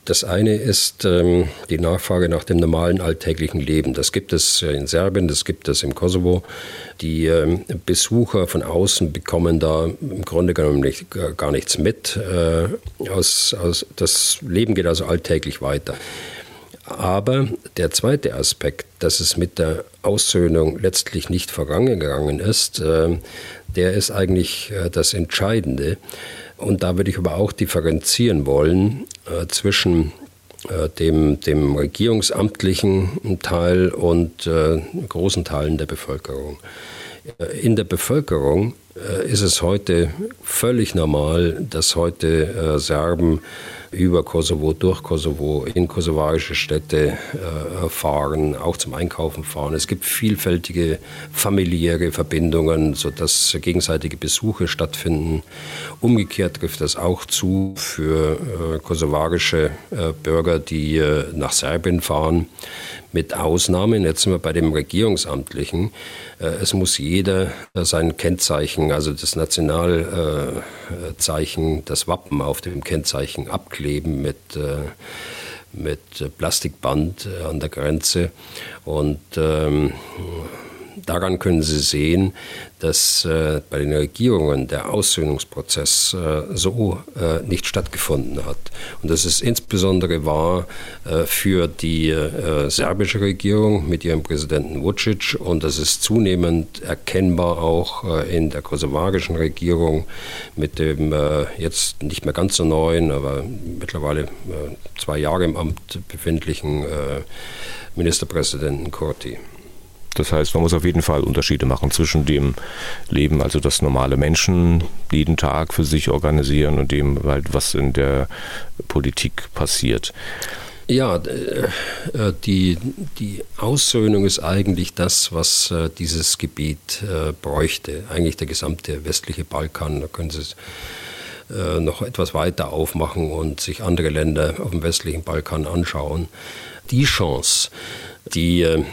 Das eine ist ähm, die Nachfrage nach dem normalen alltäglichen Leben. Das gibt es in Serbien, das gibt es im Kosovo. Die ähm, Besucher von außen bekommen da im Grunde genommen nicht, gar nichts mit. Äh, das Leben geht also alltäglich weiter. Aber der zweite Aspekt, dass es mit der Aussöhnung letztlich nicht vorangegangen ist, äh, der ist eigentlich äh, das Entscheidende. Und da würde ich aber auch differenzieren wollen äh, zwischen äh, dem, dem regierungsamtlichen Teil und äh, großen Teilen der Bevölkerung. Äh, in der Bevölkerung äh, ist es heute völlig normal, dass heute äh, Serben über Kosovo, durch Kosovo, in kosovarische Städte äh, fahren, auch zum Einkaufen fahren. Es gibt vielfältige familiäre Verbindungen, sodass gegenseitige Besuche stattfinden. Umgekehrt trifft das auch zu für äh, kosovarische äh, Bürger, die nach Serbien fahren mit Ausnahmen, jetzt sind wir bei dem Regierungsamtlichen, äh, es muss jeder sein Kennzeichen, also das Nationalzeichen, das Wappen auf dem Kennzeichen abkleben mit äh, mit Plastikband äh, an der Grenze. Und ähm, daran können Sie sehen, dass äh, bei den Regierungen der Aussöhnungsprozess äh, so äh, nicht stattgefunden hat. Und das ist insbesondere wahr äh, für die äh, serbische Regierung mit ihrem Präsidenten Vucic und das ist zunehmend erkennbar auch äh, in der kosovarischen Regierung mit dem jetzt nicht mehr ganz so neuen, aber mittlerweile zwei Jahre im Amt befindlichen Ministerpräsidenten Kurti. Das heißt, man muss auf jeden Fall Unterschiede machen zwischen dem Leben, also das normale Menschen jeden Tag für sich organisieren und dem, halt, was in der Politik passiert. Ja, äh, die, die Aussöhnung ist eigentlich das, was äh, dieses Gebiet äh, bräuchte. Eigentlich der gesamte westliche Balkan. Da können Sie äh, noch etwas weiter aufmachen und sich andere Länder auf dem westlichen Balkan anschauen. Die Chance, die äh,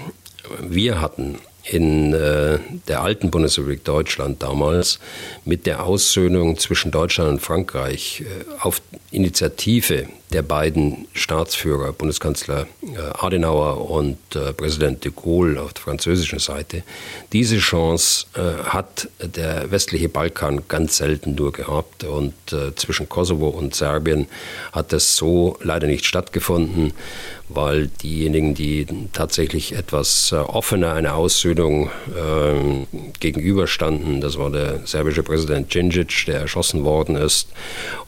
wir hatten, in äh, der alten Bundesrepublik Deutschland damals mit der Aussöhnung zwischen Deutschland und Frankreich äh, auf Initiative der beiden Staatsführer, Bundeskanzler äh, Adenauer und äh, Präsident de Gaulle auf der französischen Seite. Diese Chance äh, hat der westliche Balkan ganz selten nur gehabt und zwischen Kosovo und Serbien hat das so leider nicht stattgefunden, weil diejenigen, die tatsächlich etwas offener einer Aussöhnung ähm, gegenüberstanden, das war der serbische Präsident Djindjic, der erschossen worden ist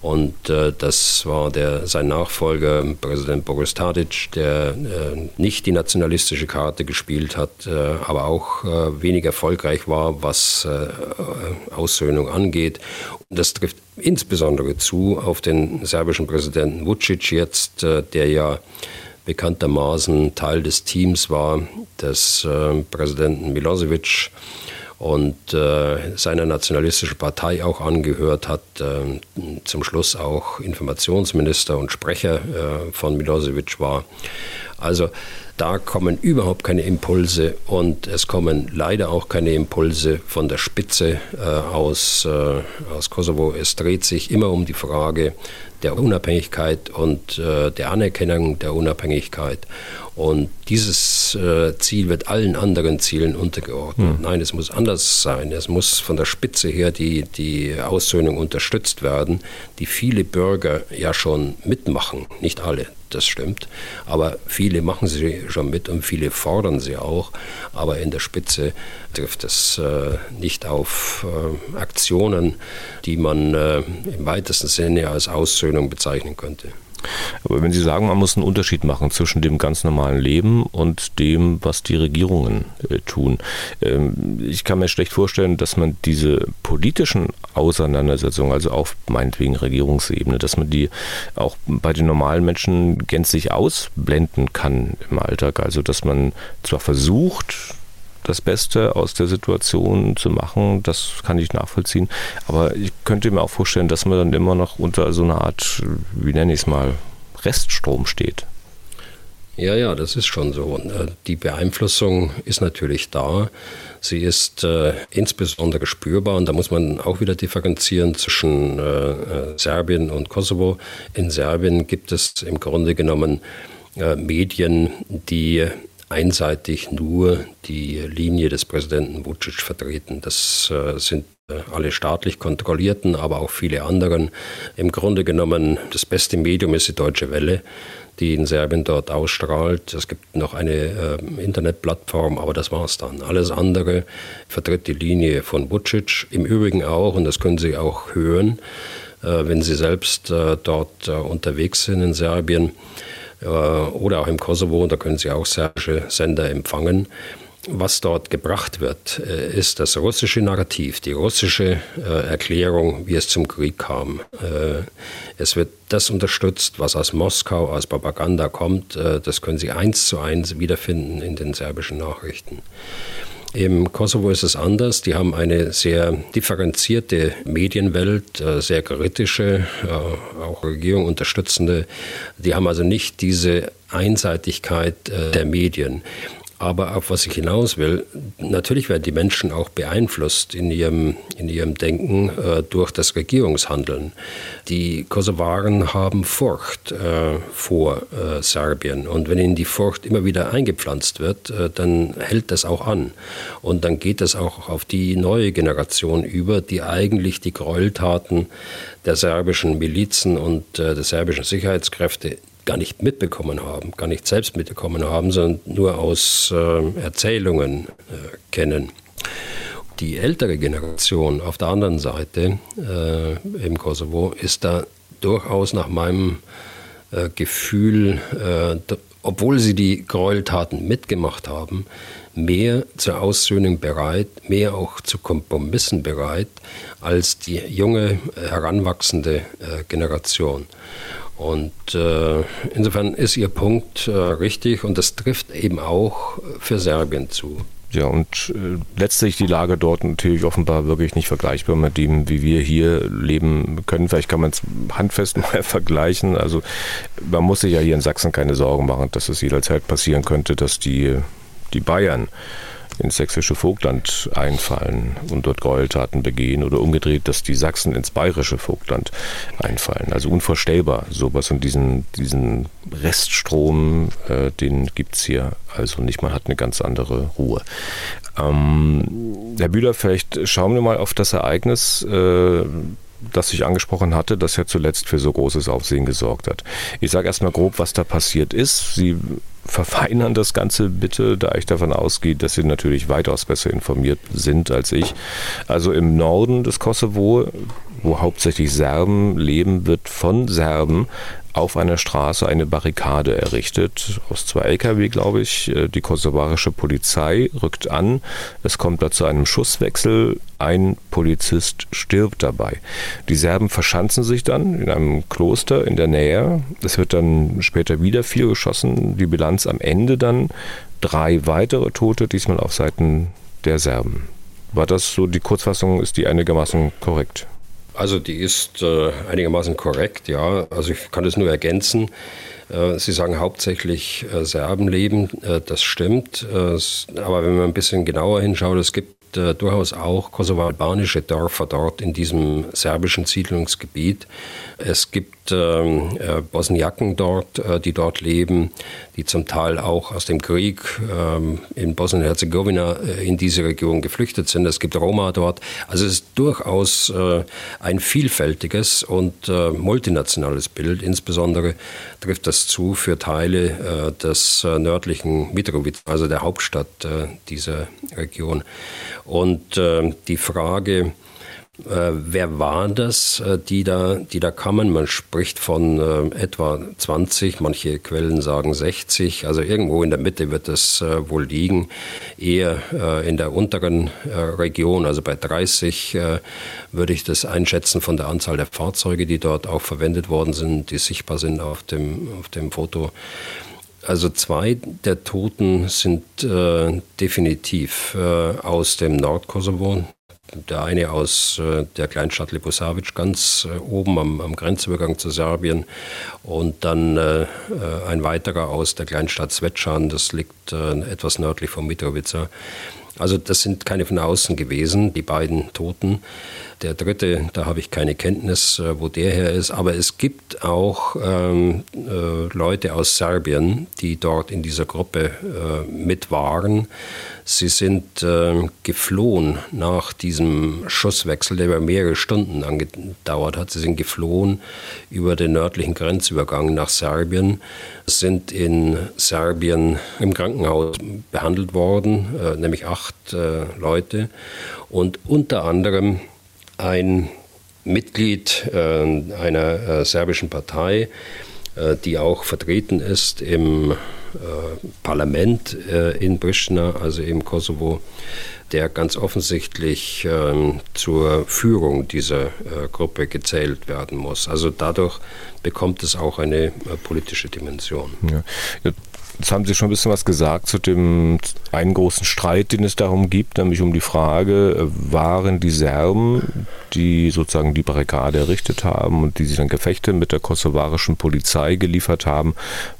und das war der sein Nachfolger, Präsident Boris Tadic, der äh, nicht die nationalistische Karte gespielt hat, äh, aber auch äh, wenig erfolgreich war, was Aussöhnung angeht. Und das trifft insbesondere zu auf den serbischen Präsidenten Vucic jetzt, der ja bekanntermaßen Teil des Teams war des Präsidenten Milosevic und äh, seiner nationalistischen Partei auch angehört hat, äh, zum Schluss auch Informationsminister und Sprecher äh, von Milosevic war. Also da kommen überhaupt keine Impulse und es kommen leider auch keine Impulse von der Spitze äh, aus, äh, aus Kosovo. Es dreht sich immer um die Frage der Unabhängigkeit und äh, der Anerkennung der Unabhängigkeit. Und dieses äh, Ziel wird allen anderen Zielen untergeordnet. Hm. Nein, es muss anders sein. Es muss von der Spitze her die, die Aussöhnung unterstützt werden, die viele Bürger ja schon mitmachen. Nicht alle, das stimmt. Aber viele machen sie schon mit und viele fordern sie auch. Aber in der Spitze trifft es äh, nicht auf äh, Aktionen, die man äh, im weitesten Sinne als Aussöhnung bezeichnen könnte. Aber wenn Sie sagen, man muss einen Unterschied machen zwischen dem ganz normalen Leben und dem, was die Regierungen äh, tun. Ähm, ich kann mir schlecht vorstellen, dass man diese politischen Auseinandersetzungen, also auf meinetwegen Regierungsebene, dass man die auch bei den normalen Menschen gänzlich ausblenden kann im Alltag. Also dass man zwar versucht, das Beste aus der Situation zu machen, das kann ich nachvollziehen. Aber ich könnte mir auch vorstellen, dass man dann immer noch unter so einer Art, wie nenne ich es mal, Reststrom steht. Ja, ja, das ist schon so. Äh, die Beeinflussung ist natürlich da. Sie ist äh, insbesondere spürbar und da muss man auch wieder differenzieren zwischen äh, äh Serbien und Kosovo. In Serbien gibt es im Grunde genommen äh, Medien, die einseitig nur die Linie des Präsidenten Vucic vertreten. Das äh, sind äh, alle staatlich kontrollierten, aber auch viele anderen. Im Grunde genommen das beste Medium ist die Deutsche Welle, die in Serbien dort ausstrahlt. Es gibt noch eine äh, Internetplattform, aber das war es dann. Alles andere vertritt die Linie von Vucic. Im Übrigen auch, und das können Sie auch hören, äh, wenn Sie selbst äh, dort äh, unterwegs sind in Serbien oder auch im Kosovo, da können Sie auch serbische Sender empfangen. Was dort gebracht wird, äh, ist das russische Narrativ, die russische äh, Erklärung, wie es zum Krieg kam. Es wird das unterstützt, was aus Moskau, aus Propaganda kommt. Das können Sie eins zu eins wiederfinden in den serbischen Nachrichten. Im Kosovo ist es anders. Die haben eine sehr differenzierte Medienwelt, äh, sehr kritische, äh, auch Regierung unterstützende. Die haben also nicht diese Einseitigkeit äh, der Medien. Aber auf was ich hinaus will, natürlich werden die Menschen auch beeinflusst in ihrem, in ihrem Denken äh, durch das Regierungshandeln. Die Kosovaren haben Furcht äh, vor äh, Serbien. Und wenn ihnen die Furcht immer wieder eingepflanzt wird, äh, dann hält das auch an. Und dann geht das auch auf die neue Generation über, die eigentlich die Gräueltaten der serbischen Milizen und äh, der serbischen Sicherheitskräfte gar nicht mitbekommen haben, gar nicht selbst mitbekommen haben, sondern nur aus äh, Erzählungen äh, kennen. Die ältere Generation auf der anderen Seite äh, im Kosovo ist da durchaus nach meinem äh, Gefühl, äh, obwohl sie die Gräueltaten mitgemacht haben, mehr zur Aussöhnung bereit, mehr auch zu Kompromissen bereit als die junge, heranwachsende äh, Generation. Und äh, insofern ist Ihr Punkt äh, richtig und das trifft eben auch für Serbien zu. Ja, und äh, letztlich die Lage dort natürlich offenbar wirklich nicht vergleichbar mit dem, wie wir hier leben können. Vielleicht kann man es handfest mal vergleichen. Also man muss sich ja hier in Sachsen keine Sorgen machen, dass es jederzeit passieren könnte, dass die, die Bayern ins sächsische Vogtland einfallen und dort Gräueltaten begehen oder umgedreht, dass die Sachsen ins bayerische Vogtland einfallen. Also unvorstellbar sowas und diesen, diesen Reststrom, äh, den gibt es hier also nicht. Man hat eine ganz andere Ruhe. Ähm, Herr Bühler, vielleicht schauen wir mal auf das Ereignis. Äh, das ich angesprochen hatte, das ja zuletzt für so großes Aufsehen gesorgt hat. Ich sage erstmal grob, was da passiert ist. Sie verfeinern das Ganze bitte, da ich davon ausgehe, dass Sie natürlich weitaus besser informiert sind als ich. Also im Norden des Kosovo, wo hauptsächlich Serben leben, wird von Serben auf einer Straße eine Barrikade errichtet, aus zwei Lkw, glaube ich. Äh, die kosovarische Polizei rückt an. Es kommt da zu einem Schusswechsel. Ein Polizist stirbt dabei. Die Serben verschanzen sich dann in einem Kloster in der Nähe. Es wird dann später wieder viel geschossen. Die Bilanz am Ende dann drei weitere Tote, diesmal auf Seiten der Serben. War das so die Kurzfassung? Ist die einigermaßen korrekt? Also die ist äh, einigermaßen korrekt, ja. Also ich kann das nur ergänzen. Äh, Sie sagen hauptsächlich äh, Serben leben, äh, das stimmt. Äh, aber wenn man ein bisschen genauer hinschaut, es gibt äh, durchaus auch kosovo-albanische Dörfer dort in diesem serbischen Siedlungsgebiet. Es gibt ähm, äh, Bosniaken dort, äh, die dort leben, die zum Teil auch aus dem Krieg ähm, in Bosnien-Herzegowina äh, in diese Region geflüchtet sind. Es gibt Roma dort. Also es ist durchaus äh, ein vielfältiges und äh, multinationales Bild. Insbesondere trifft das zu für Teile des nördlichen Mitrovica, also der Hauptstadt dieser Region. Und äh, die Frage, äh, wer war das, äh, die, da, die da kamen? Man spricht von äh, etwa 20, manche Quellen sagen 60, also irgendwo in der Mitte wird es äh, wohl liegen, eher äh, in der unteren Region, also bei 30 würde ich das einschätzen von der Anzahl der Fahrzeuge, die dort auch verwendet worden sind, die sichtbar sind auf dem, auf dem Foto. Also zwei der Toten sind äh, definitiv äh, aus dem Nordkosovo. Der eine aus äh, der Kleinstadt Liposavic ganz äh, oben am, am, Grenzübergang zu Serbien und dann äh, äh, ein weiterer aus der Kleinstadt Svečan, das liegt etwas nördlich von Mitrovica. Also das sind keine von außen gewesen, die beiden Toten. Der dritte, da habe ich keine Kenntnis, äh, wo der her ist. Aber es gibt auch ähm, äh, Leute aus Serbien, die dort in dieser Gruppe äh, mit waren. Sie sind äh, geflohen nach diesem Schusswechsel, der über mehrere Stunden angedauert hat. Sie sind geflohen über den nördlichen Grenzübergang nach Serbien, sind in Serbien im Krankenhaus behandelt worden, äh, nämlich acht äh, Leute. Und unter anderem ein Mitglied äh, einer äh, serbischen Partei, äh, die auch vertreten ist im Parlament in Pristina, also im Kosovo, der ganz offensichtlich ähm, zur Führung dieser Gruppe gezählt werden muss. Also dadurch bekommt es auch eine politische Dimension. Ja. Jetzt haben Sie schon ein bisschen was gesagt zu dem einen großen Streit, den es darum gibt, nämlich um die Frage, äh, waren die Serben, die sozusagen die Barrikade errichtet haben und die sich dann Gefechte mit der kosovarischen Polizei geliefert haben,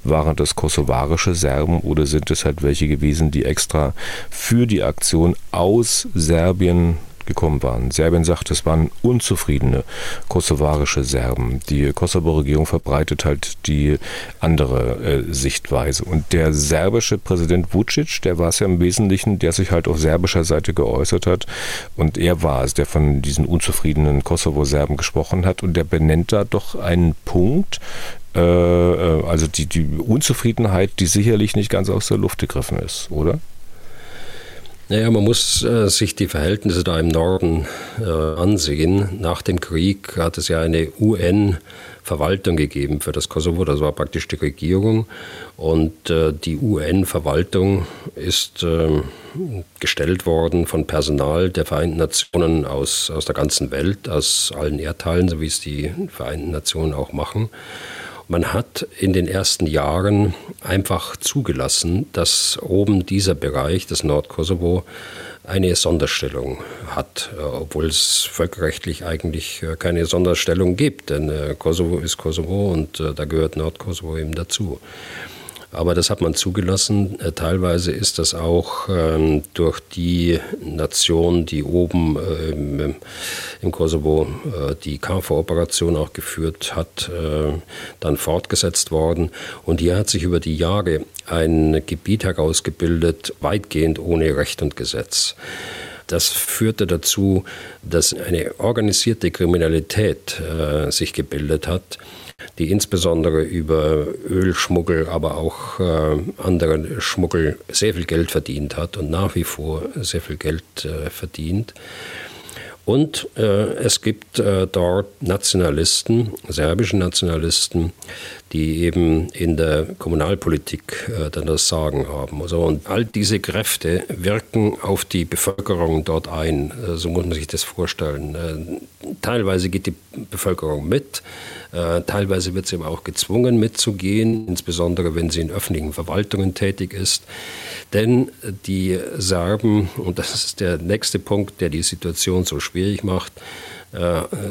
waren das kosovarische Serben oder sind es halt welche gewesen, die extra für die Aktion aus Serbien gekommen waren. Serbien sagt, es waren unzufriedene kosovarische Serben. Die Kosovo-Regierung verbreitet halt die andere äh, Sichtweise. Und der serbische Präsident Vucic, der war es ja im Wesentlichen, der sich halt auf serbischer Seite geäußert hat. Und er war es, der von diesen unzufriedenen Kosovo-Serben gesprochen hat. Und der benennt da doch einen Punkt, äh, äh also die, die Unzufriedenheit, die sicherlich nicht ganz aus der Luft gegriffen ist, oder? Naja, man muss äh, sich die Verhältnisse da im Norden äh, ansehen. Nach dem Krieg hat es ja eine UN-Verwaltung gegeben für das Kosovo. Das war praktisch die Regierung. Und äh, die UN-Verwaltung ist ähm, gestellt worden von Personal der Vereinten Nationen aus, aus der ganzen Welt, aus allen Erdteilen, so wie es die Vereinten Nationen auch machen. Man hat in den ersten Jahren einfach zugelassen, dass oben dieser Bereich, das Nordkosovo, eine Sonderstellung hat, äh, obwohl es völkerrechtlich eigentlich äh, keine Sonderstellung gibt. Denn äh, Kosovo ist Kosovo und da gehört Nordkosovo eben dazu. Aber das hat man zugelassen. Äh, teilweise ist das auch ähm, durch die Nation, die oben äh, im, im, Kosovo äh, die KFOR-Operation auch geführt hat, äh, dann fortgesetzt worden. Und hier hat sich über die Jahre ein Gebiet herausgebildet, weitgehend ohne Recht und Gesetz. Das führte dazu, dass eine organisierte Kriminalität äh, sich gebildet hat, die insbesondere über Ölschmuggel, aber auch äh, anderen Schmuggel sehr viel Geld verdient hat und nach wie vor sehr viel Geld äh, verdient. Und äh, es gibt äh, dort Nationalisten, serbische Nationalisten, die eben in der Kommunalpolitik äh, dann das Sagen haben. Also, und all diese Kräfte wirken auf die Bevölkerung dort ein. Äh, so muss man sich das vorstellen. Äh, teilweise geht die Bevölkerung mit, äh, teilweise wird sie aber auch gezwungen mitzugehen, insbesondere wenn sie in öffentlichen Verwaltungen tätig ist. Denn die Serben, und das ist der nächste Punkt, der die Situation so schwierig macht,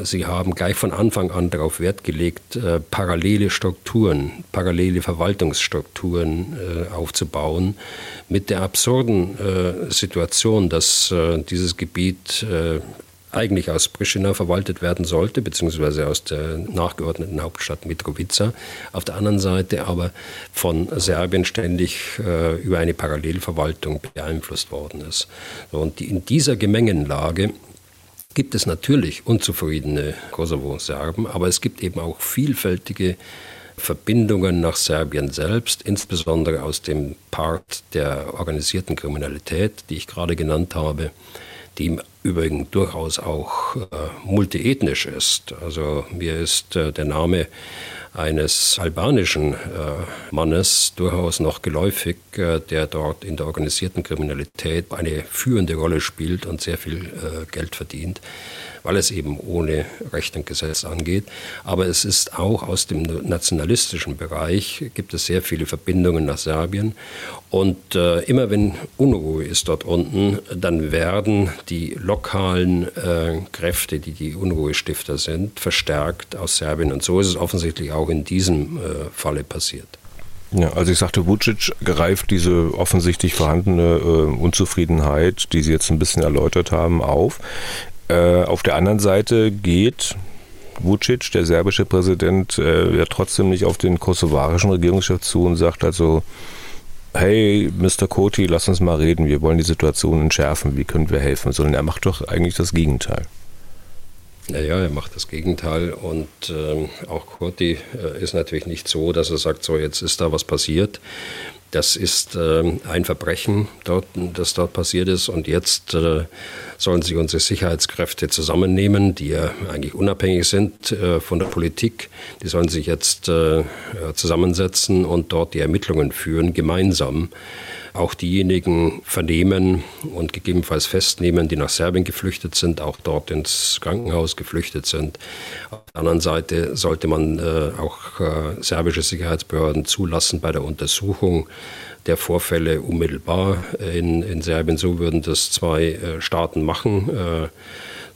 Sie haben gleich von Anfang an darauf Wert gelegt, äh, parallele Strukturen, parallele Verwaltungsstrukturen aufzubauen, mit der absurden Situation, dass dieses Gebiet eigentlich aus Pristina verwaltet werden sollte, beziehungsweise aus der nachgeordneten Hauptstadt Mitrovica. Auf der anderen Seite aber von Serbien ständig äh, über eine Parallelverwaltung beeinflusst worden ist. Und in dieser Gemengenlage gibt es natürlich unzufriedene Kosovo-Serben, aber es gibt eben auch vielfältige Verbindungen nach Serbien selbst, insbesondere aus dem Part der organisierten Kriminalität, die ich gerade genannt habe die im Übrigen durchaus auch äh, multiethnisch ist. Also mir ist äh, der Name eines albanischen äh, Mannes durchaus noch geläufig, äh, der dort in der organisierten Kriminalität eine führende Rolle spielt und sehr viel äh, Geld verdient weil es eben ohne Recht und Gesetz angeht. Aber es ist auch aus dem nationalistischen Bereich, gibt es sehr viele Verbindungen nach Serbien. Und äh, immer wenn Unruhe ist dort unten, dann werden die lokalen äh, Kräfte, die die Unruhestifter sind, verstärkt aus Serbien. Und so ist es offensichtlich auch in diesem äh, Falle passiert. Ja, also ich sagte, Vucic greift diese offensichtlich vorhandene äh, Unzufriedenheit, die Sie jetzt ein bisschen erläutert haben, auf. Äh, auf der anderen Seite geht Vucic, der serbische Präsident, äh, ja trotzdem nicht auf den kosovarischen Regierungschef zu und sagt also, hey, Mr. Koti, lass uns mal reden, wir wollen die Situation entschärfen, wie können wir helfen, sondern er macht doch eigentlich das Gegenteil. Naja, er macht das Gegenteil und äh, auch Kurti äh, ist natürlich nicht so, dass er sagt, so jetzt ist da was passiert. Das ist äh, ein Verbrechen, dort, das dort passiert ist. Und jetzt äh, sollen sich unsere Sicherheitskräfte zusammennehmen, die ja eigentlich unabhängig sind äh, von der Politik. Die sollen sich jetzt äh, zusammensetzen und dort die Ermittlungen führen, gemeinsam auch diejenigen vernehmen und gegebenenfalls festnehmen, die nach Serbien geflüchtet sind, auch dort ins Krankenhaus geflüchtet sind. Auf der anderen Seite sollte man äh, auch äh, serbische Sicherheitsbehörden zulassen bei der Untersuchung der Vorfälle unmittelbar in, in Serbien. So würden das zwei äh, Staaten machen. Äh,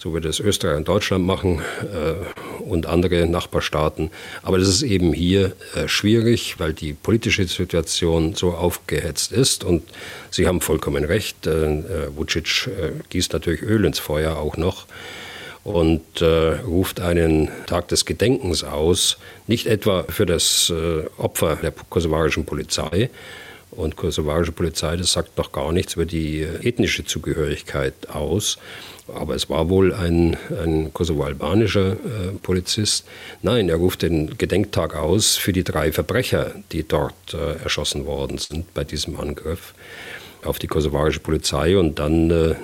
so wie das Österreich und Deutschland machen äh, und andere Nachbarstaaten. Aber das ist eben hier äh, schwierig, weil die politische Situation so aufgehetzt ist. Und Sie haben vollkommen recht, äh, äh Vucic äh, gießt natürlich Öl ins Feuer auch noch und äh, ruft einen Tag des Gedenkens aus, nicht etwa für das äh, Opfer der kosovarischen Polizei. Und kosovarische Polizei, das sagt noch gar nichts über die äh, ethnische Zugehörigkeit aus, aber es war wohl ein, ein kosovo-albanischer äh, Polizist. Nein, er ruft den Gedenktag aus für die drei Verbrecher, die dort äh, erschossen worden sind bei diesem Angriff auf die kosovarische Polizei und dann äh,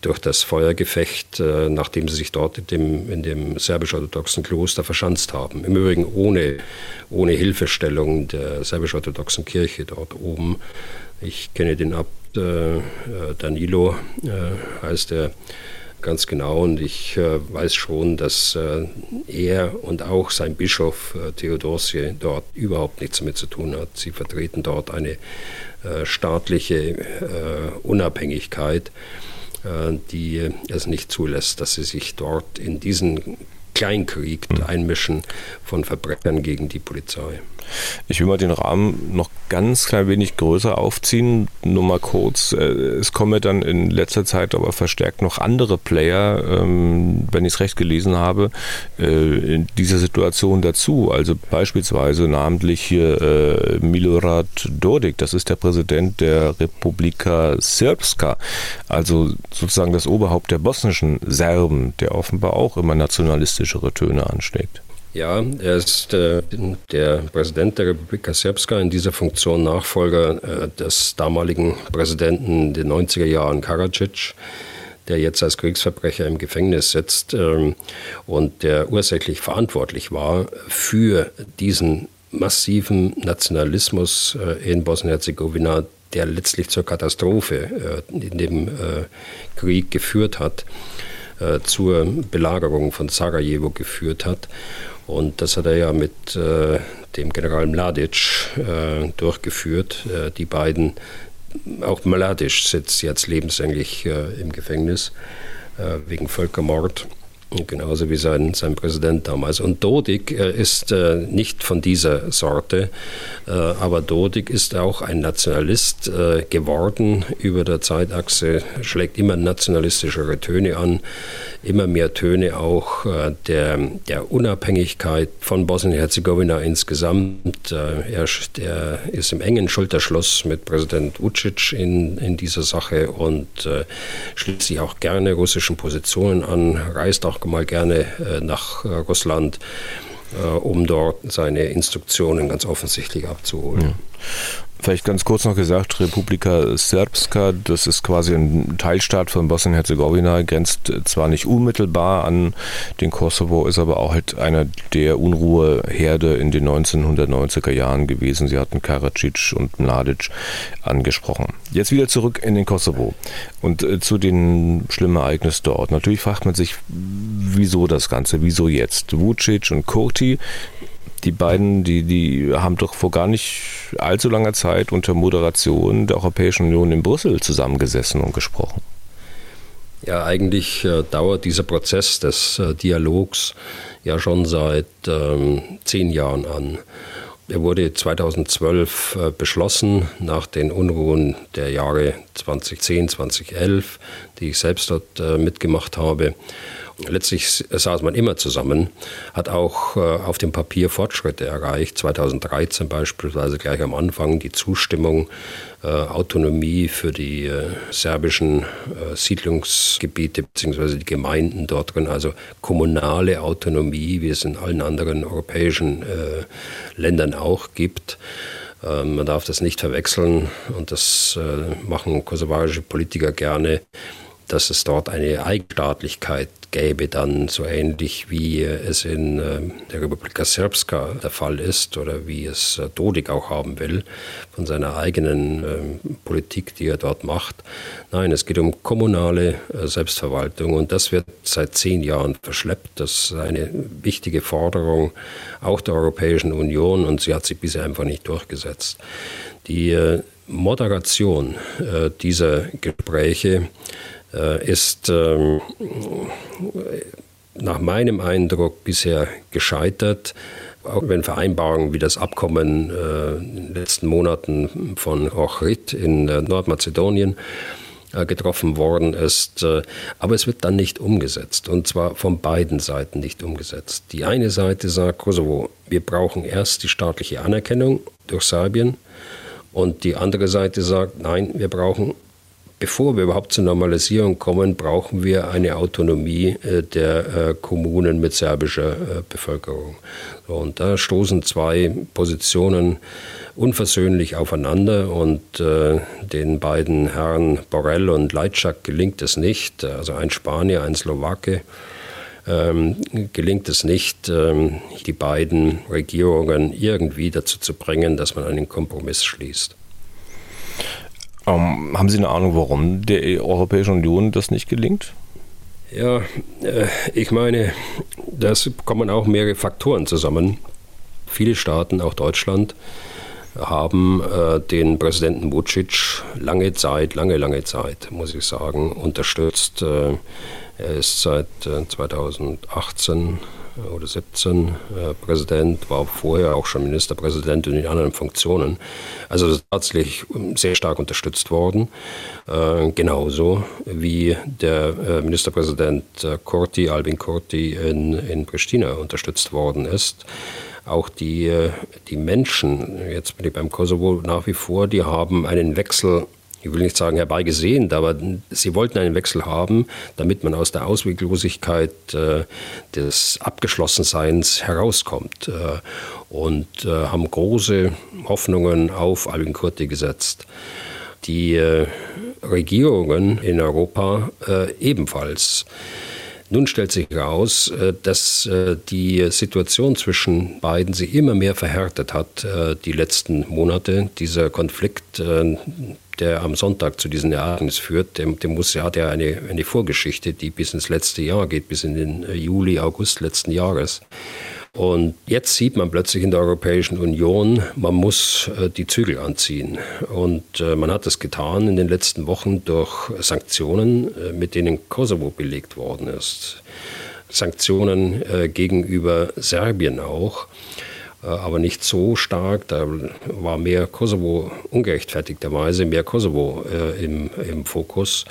durch das Feuergefecht, äh, nachdem sie sich dort in dem, in dem serbisch-orthodoxen Kloster verschanzt haben. Im Übrigen ohne, ohne Hilfestellung der serbisch-orthodoxen Kirche dort oben. Ich kenne den Abt äh, Danilo, äh, heißt er ganz genau. Und ich äh, weiß schon, dass äh, er und auch sein Bischof äh, Theodosie dort überhaupt nichts damit zu tun hat. Sie vertreten dort eine äh, staatliche äh, Unabhängigkeit, äh, die es nicht zulässt, dass sie sich dort in diesen Kleinkrieg hm. einmischen von Verbrechern gegen die Polizei. Ich will mal den Rahmen noch ganz klein wenig größer aufziehen. Nur mal kurz. Äh, es kommen dann in letzter Zeit aber verstärkt noch andere Player, ähm, wenn ich es recht gelesen habe, äh, in dieser Situation dazu. Also beispielsweise namentlich hier äh, Milorad Dodik, das ist der Präsident der Republika Srpska, also sozusagen das Oberhaupt der bosnischen Serben, der offenbar auch immer nationalistischere Töne anschlägt. Ja, er ist äh, der Präsident der Republika Srpska, in dieser Funktion Nachfolger äh, des damaligen Präsidenten der 90er Jahren Karadzic, der jetzt als Kriegsverbrecher im Gefängnis sitzt ähm, und der ursächlich verantwortlich war für diesen massiven Nationalismus äh, in Bosnien-Herzegowina, der letztlich zur Katastrophe äh, in dem äh, Krieg geführt hat äh, zur Belagerung von Sarajevo geführt hat. Und das hat er ja mit äh, dem General Mladic äh, durchgeführt. Äh, die beiden, auch Mladic sitzt jetzt lebenslänglich äh, im Gefängnis wegen Völkermord. Genauso wie sein, sein Präsident damals. Und Dodik äh, ist äh, nicht von dieser Sorte, äh, aber Dodik ist auch ein Nationalist geworden über der Zeitachse, schlägt immer nationalistischere Töne an, immer mehr Töne auch der, der Unabhängigkeit von Bosnien-Herzegowina insgesamt. Er, er, ist im engen Schulterschluss mit Präsident Vucic in, in dieser Sache und schließt sich auch gerne russischen Positionen an, reist auch mal gerne äh, nach äh, Russland, äh, um dort seine Instruktionen ganz offensichtlich abzuholen. Ja. Vielleicht ganz kurz noch gesagt, Republika Srpska, das ist quasi ein Teilstaat von Bosnien-Herzegowina, grenzt zwar nicht unmittelbar an den Kosovo, ist aber auch halt einer der Unruheherde in den 1990er Jahren gewesen. Sie hatten Karadzic und Mladic angesprochen. Jetzt wieder zurück in den Kosovo und äh, zu den schlimmen Ereignissen dort. Natürlich fragt man sich, wieso das Ganze, wieso jetzt? Vucic und Kurti die beiden, die, die haben doch vor gar nicht allzu langer Zeit unter Moderation der Europäischen Union in Brüssel zusammengesessen und gesprochen. Ja, eigentlich äh, dauert dieser Prozess des äh, Dialogs ja schon seit ähm, zehn Jahren an. Er wurde 2012 äh, beschlossen nach den Unruhen der Jahre 2010, 2011, die ich selbst dort äh, mitgemacht habe. Letztlich saß man immer zusammen, hat auch äh, auf dem Papier Fortschritte erreicht. 2013 beispielsweise gleich am Anfang die Zustimmung, äh, Autonomie für die äh, serbischen Siedlungsgebiete bzw. die Gemeinden dort drin, also kommunale Autonomie, wie es in allen anderen europäischen Ländern auch gibt. Ähm, man darf das nicht verwechseln und das machen kosovarische Politiker gerne dass es dort eine Eigenstaatlichkeit gäbe, dann so ähnlich wie es in äh, der Republika Srpska der Fall ist oder wie es äh, Dodik auch haben will, von seiner eigenen ähm, Politik, die er dort macht. Nein, es geht um kommunale äh, Selbstverwaltung und das wird seit zehn Jahren verschleppt. Das ist eine wichtige Forderung auch der Europäischen Union und sie hat sich bisher einfach nicht durchgesetzt. Die Moderation dieser Gespräche ist ähm, nach meinem Eindruck bisher gescheitert. Auch wenn Vereinbarungen wie das Abkommen äh, in den letzten Monaten von Ochrid in äh, Nordmazedonien getroffen worden ist. Aber es wird dann nicht umgesetzt. Und zwar von beiden Seiten nicht umgesetzt. Die eine Seite sagt, Kosovo, wir brauchen erst die staatliche Anerkennung durch Serbien. Und die andere Seite sagt, nein, wir brauchen Bevor wir überhaupt zur Normalisierung kommen, brauchen wir eine Autonomie äh, der äh, Kommunen mit serbischer äh, Bevölkerung. Und da stoßen zwei Positionen unversöhnlich aufeinander und den beiden Herren Borrell und Leitschak gelingt es nicht, also ein Spanier, ein Slowake, ähm, gelingt es nicht, ähm, die beiden Regierungen irgendwie dazu zu bringen, dass man einen Kompromiss schließt. Ähm, haben Sie eine Ahnung, warum der Europäischen Union das nicht gelingt? Ja, ich meine, das kommen auch mehrere Faktoren zusammen. Viele Staaten, auch Deutschland, haben äh, den Präsidenten Vucic lange Zeit, lange, lange Zeit, muss ich sagen, unterstützt. Äh, er ist seit äh, 2018 äh, oder 17 äh, Präsident, war vorher auch schon Ministerpräsident in anderen Funktionen. Also tatsächlich sehr stark unterstützt worden. Äh, genauso wie der äh, Ministerpräsident Kurti, Albin Kurti in, in Pristina unterstützt worden ist auch die, die Menschen, jetzt bin ich beim Kosovo nach wie vor, die haben einen Wechsel ich will nicht sagen herbeigesehnt, aber sie wollten einen Wechsel haben, damit man aus der Ausweglosigkeit äh, des Abgeschlossenseins herauskommt äh, und äh, haben große Hoffnungen auf Albin Kurti gesetzt. Die äh, Regierungen in Europa äh, ebenfalls. Nun stellt sich heraus, äh, dass die Situation zwischen beiden sich immer mehr verhärtet hat, die letzten Monate. Dieser Konflikt, der am Sonntag zu diesen Ereignissen führt, dem, dem muss, hat ja eine, eine Vorgeschichte, die bis ins letzte Jahr geht, bis in den Juli, August letzten Jahres. Und jetzt sieht man plötzlich in der Europäischen Union, man muss äh, die Zügel anziehen. Und äh, man hat das getan in den letzten Wochen durch Sanktionen, äh, mit denen Kosovo belegt worden ist. Sanktionen gegenüber Serbien auch aber nicht so stark. Da war mehr Kosovo ungerechtfertigterweise, mehr Kosovo äh, im, im Fokus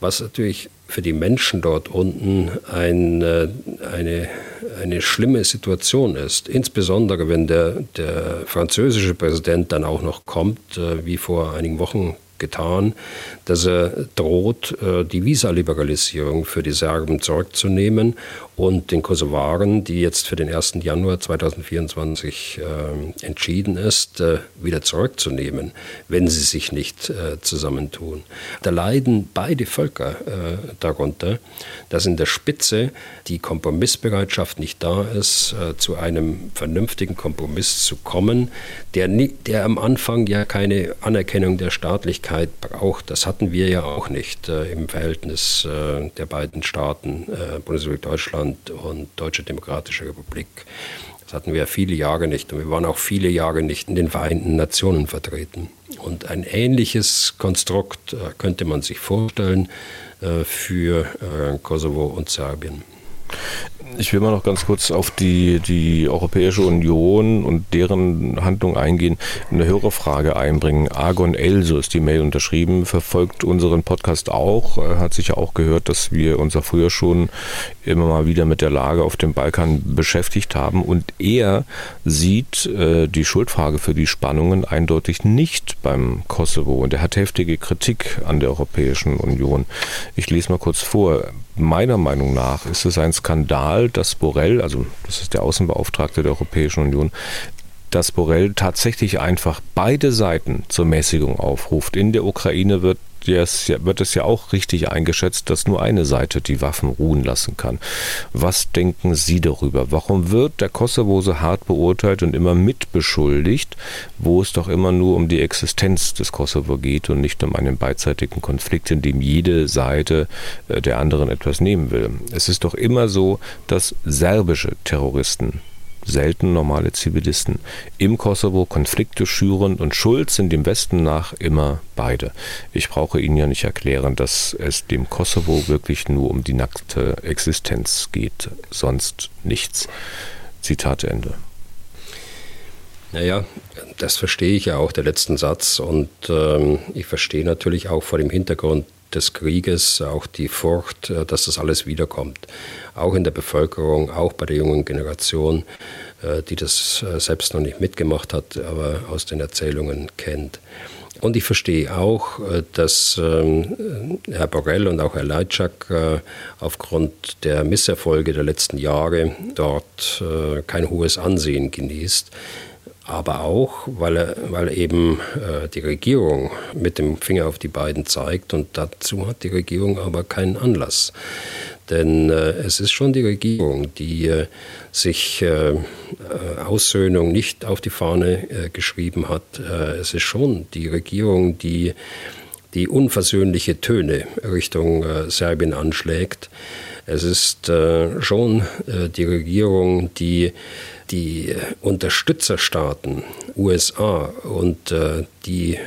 was natürlich für die Menschen dort unten ein, eine, eine schlimme Situation ist. Insbesondere wenn der, der französische Präsident dann auch noch kommt, äh, wie vor einigen Wochen getan, dass er droht, äh, die Visaliberalisierung für die Serben zurückzunehmen und den Kosovaren, die jetzt für den 1. Januar 2024 äh, entschieden ist, äh, wieder zurückzunehmen, wenn sie sich nicht zusammentun. Da leiden beide Völker darunter, dass in der Spitze die Kompromissbereitschaft nicht da ist, zu einem vernünftigen Kompromiss zu kommen, der, der am Anfang ja keine Anerkennung der Staatlichkeit braucht. Das hatten wir ja auch nicht äh, im Verhältnis äh, der beiden Staaten, äh, Bundesrepublik Deutschland und Deutsche Demokratische Republik. Das hatten wir viele Jahre nicht und wir waren auch viele Jahre nicht in den Vereinten Nationen vertreten. Und ein ähnliches Konstrukt äh, könnte man sich vorstellen äh, für äh, Kosovo und Serbien. Ich will mal noch ganz kurz auf die, die Europäische Union und deren Handlung eingehen, eine höhere Frage einbringen. Argon L, so ist die Mail unterschrieben, verfolgt unseren Podcast auch, hat sich ja auch gehört, dass wir uns ja früher schon immer mal wieder mit der Lage auf dem Balkan beschäftigt haben und er sieht äh, die Schuldfrage für die Spannungen eindeutig nicht beim Kosovo und er hat heftige Kritik an der Europäischen Union. Ich lese mal kurz vor. Meiner Meinung nach ist es ein Skandal, dass Borrell, also das ist der Außenbeauftragte der Europäischen Union, dass Borrell tatsächlich einfach beide Seiten zur Mäßigung aufruft. In der Ukraine wird wird es ja auch richtig eingeschätzt, dass nur eine Seite die Waffen ruhen lassen kann. Was denken Sie darüber? Warum wird der Kosovo so hart beurteilt und immer mitbeschuldigt, wo es doch immer nur um die Existenz des Kosovo geht und nicht um einen beidseitigen Konflikt, in dem jede Seite äh, der anderen etwas nehmen will? Es ist doch immer so, dass serbische Terroristen selten normale Zivilisten. Im Kosovo Konflikte schüren und schuld sind dem Westen nach immer beide. Ich brauche Ihnen ja nicht erklären, dass es dem Kosovo wirklich nur um die nackte Existenz geht, sonst nichts. Zitat Ende. Naja, das verstehe ich ja auch, der letzten Satz. Und ähm, ich verstehe natürlich auch vor dem Hintergrund des Krieges auch die Furcht, äh, dass das alles wiederkommt. Auch in der Bevölkerung, auch bei der jungen Generation, äh, die das äh, selbst noch nicht mitgemacht hat, aber aus den Erzählungen kennt. Und ich verstehe auch, dass ähm, Herr Borrell und auch Herr Leitschak aufgrund der Misserfolge der letzten Jahre dort kein hohes Ansehen genießt aber auch, weil, er, weil eben äh, die Regierung mit dem Finger auf die beiden zeigt und dazu hat die Regierung aber keinen Anlass. Denn äh, es ist schon die Regierung, die äh, sich äh, äh, Aussöhnung nicht auf die Fahne äh, geschrieben hat. es ist schon die Regierung, die die unversöhnliche Töne Richtung äh, Serbien anschlägt. Es ist äh, schon äh, die Regierung, die die Unterstützerstaaten USA und äh, die äh,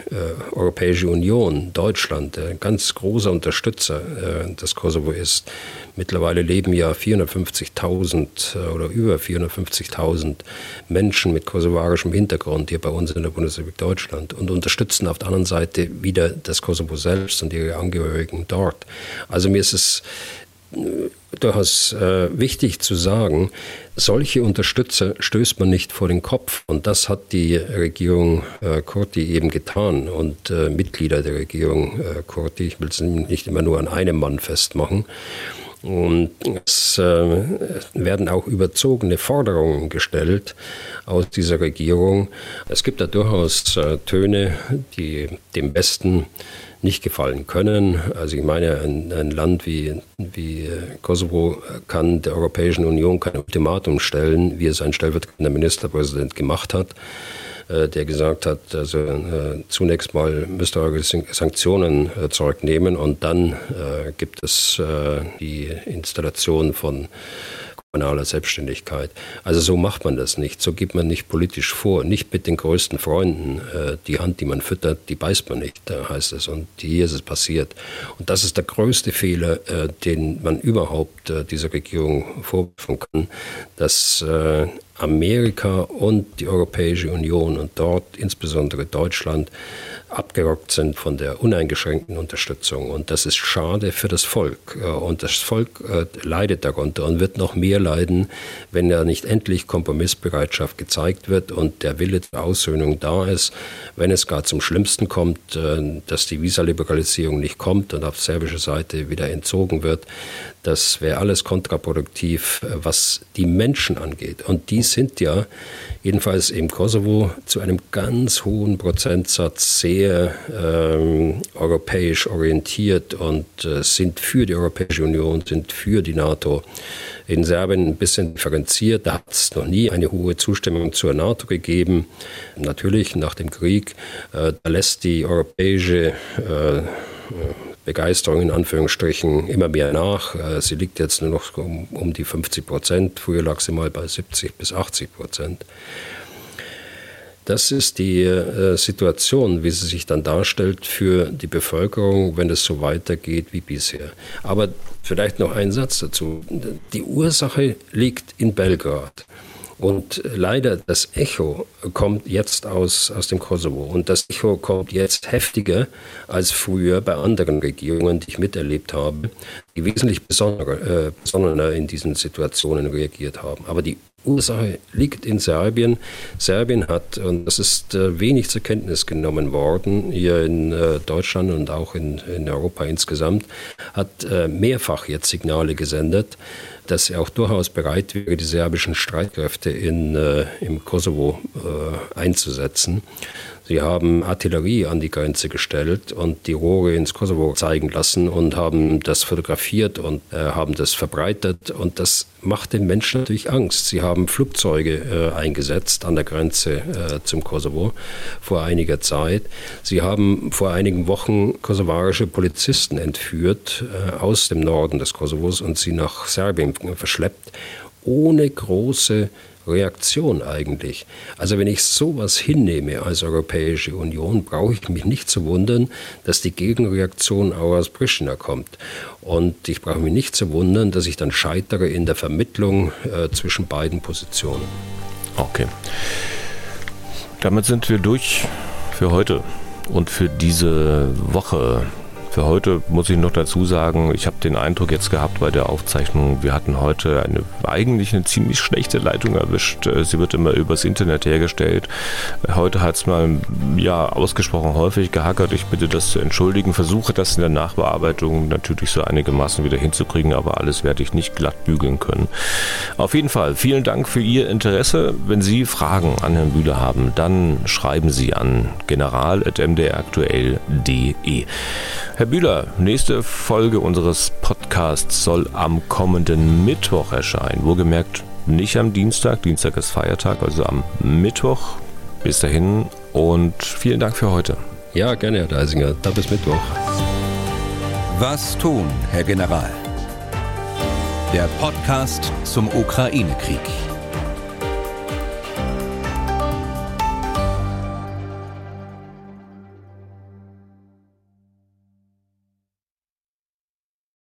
Europäische Union, Deutschland, ein ganz großer Unterstützer äh, des Kosovo ist. Mittlerweile leben ja 450.000 äh, oder über 450.000 Menschen mit kosovarischem Hintergrund hier bei uns in der Bundesrepublik Deutschland und unterstützen auf der anderen Seite wieder das Kosovo selbst und ihre Angehörigen dort. Also mir ist es durchaus äh, wichtig zu sagen, solche Unterstützer stößt man nicht vor den Kopf. Und das hat die Regierung äh, Kurti eben getan und äh, Mitglieder der Regierung äh, Kurti. Ich will es nicht immer nur an einem Mann festmachen. Und es äh, werden auch überzogene Forderungen gestellt aus dieser Regierung. Es gibt da durchaus äh, Töne, die dem Besten nicht gefallen können. Also ich meine, ein, ein Land wie, wie äh, Kosovo kann der Europäischen Union kein Ultimatum stellen, wie es ein stellvertretender Ministerpräsident gemacht hat äh, der gesagt hat, also äh, zunächst mal müsst ihr eure Sanktionen äh, zurücknehmen und dann äh, gibt es äh, die Installation von kommunaler Selbstständigkeit. Also so macht man das nicht, so gibt man nicht politisch vor, nicht mit den größten Freunden. Äh, die Hand, die man füttert, die beißt man nicht, da heißt es. Und hier ist es passiert. Und das ist der größte Fehler, äh, den man überhaupt äh, dieser Regierung vorwerfen kann, dass Amerika und die Europäische Union und dort insbesondere Deutschland abgerockt sind von der uneingeschränkten Unterstützung. Und das ist schade für das Volk. Äh, und das Volk äh, leidet darunter und wird noch mehr leiden, wenn da nicht endlich Kompromissbereitschaft gezeigt wird und der Wille zur Aussöhnung da ist. Wenn es gar zum Schlimmsten kommt, äh, dass die Visaliberalisierung nicht kommt und auf serbischer Seite wieder entzogen wird, das wäre alles kontraproduktiv, was die Menschen angeht. Und die sind ja jedenfalls im Kosovo zu einem ganz hohen Prozentsatz sehr ähm, europäisch orientiert und äh, sind für die Europäische Union, sind für die NATO. In Serbien ein bisschen differenziert. Da hat es noch nie eine hohe Zustimmung zur NATO gegeben. Natürlich nach dem Krieg. Äh, da lässt die europäische äh, Begeisterung in Anführungsstrichen immer mehr nach. Äh, sie liegt jetzt nur noch um, um die 50 Prozent. Früher lag sie mal bei 70 bis 80 Prozent. Das ist die äh, Situation, wie sie sich dann darstellt für die Bevölkerung, wenn es so weitergeht wie bisher. Aber vielleicht noch ein Satz dazu. Die Ursache liegt in Belgrad. Und leider das Echo kommt jetzt aus, aus dem Kosovo. Und das Echo kommt jetzt heftiger als früher bei anderen Regierungen, die ich miterlebt habe, die wesentlich besonderer, äh, in diesen Situationen reagiert haben. Aber die Ursache liegt in Serbien. Serbien hat, und das ist äh, wenig zur Kenntnis genommen worden, hier in äh, Deutschland und auch in, in Europa insgesamt, hat äh, mehrfach jetzt Signale gesendet, dass er auch durchaus bereit wäre, die serbischen Streitkräfte in, im Kosovo einzusetzen. Sie haben Artillerie an die Grenze gestellt und die Rohre ins Kosovo zeigen lassen und haben das fotografiert und äh, haben das verbreitet. Und das macht den Menschen natürlich Angst. Sie haben Flugzeuge äh, eingesetzt an der Grenze äh, zum Kosovo vor einiger Zeit. Sie haben vor einigen Wochen kosovarische Polizisten entführt äh, aus dem Norden des Kosovos und sie nach Serbien verschleppt, ohne große Reaktion eigentlich. Also wenn ich sowas hinnehme als Europäische Union, brauche ich mich nicht zu wundern, dass die Gegenreaktion auch aus Pristina kommt. Und ich brauche mich nicht zu wundern, dass ich dann scheitere in der Vermittlung äh, zwischen beiden Positionen. Okay. Damit sind wir durch für heute und für diese Woche. Für heute muss ich noch dazu sagen, ich habe den Eindruck jetzt gehabt bei der Aufzeichnung, wir hatten heute eine eigentlich eine ziemlich schlechte Leitung erwischt. Äh, sie wird immer übers Internet hergestellt. Heute hat es mal ja ausgesprochen häufig gehackert. Ich bitte das zu entschuldigen. Versuche das in der Nachbearbeitung natürlich so einigermaßen wieder hinzukriegen, aber alles werde ich nicht glatt bügeln können. Auf jeden Fall vielen Dank für Ihr Interesse. Wenn Sie Fragen an Herrn Bühler haben, dann schreiben Sie an general.mdraktuell.de. Herr Bühler, nächste Folge unseres Podcasts soll am kommenden Mittwoch erscheinen. Wohlgemerkt nicht am Dienstag. Dienstag ist Feiertag, also am Mittwoch. Bis dahin und vielen Dank für heute. Ja, gerne, Herr Deisinger. Da bis Mittwoch. Was tun, Herr General? Der Podcast zum Ukraine-Krieg.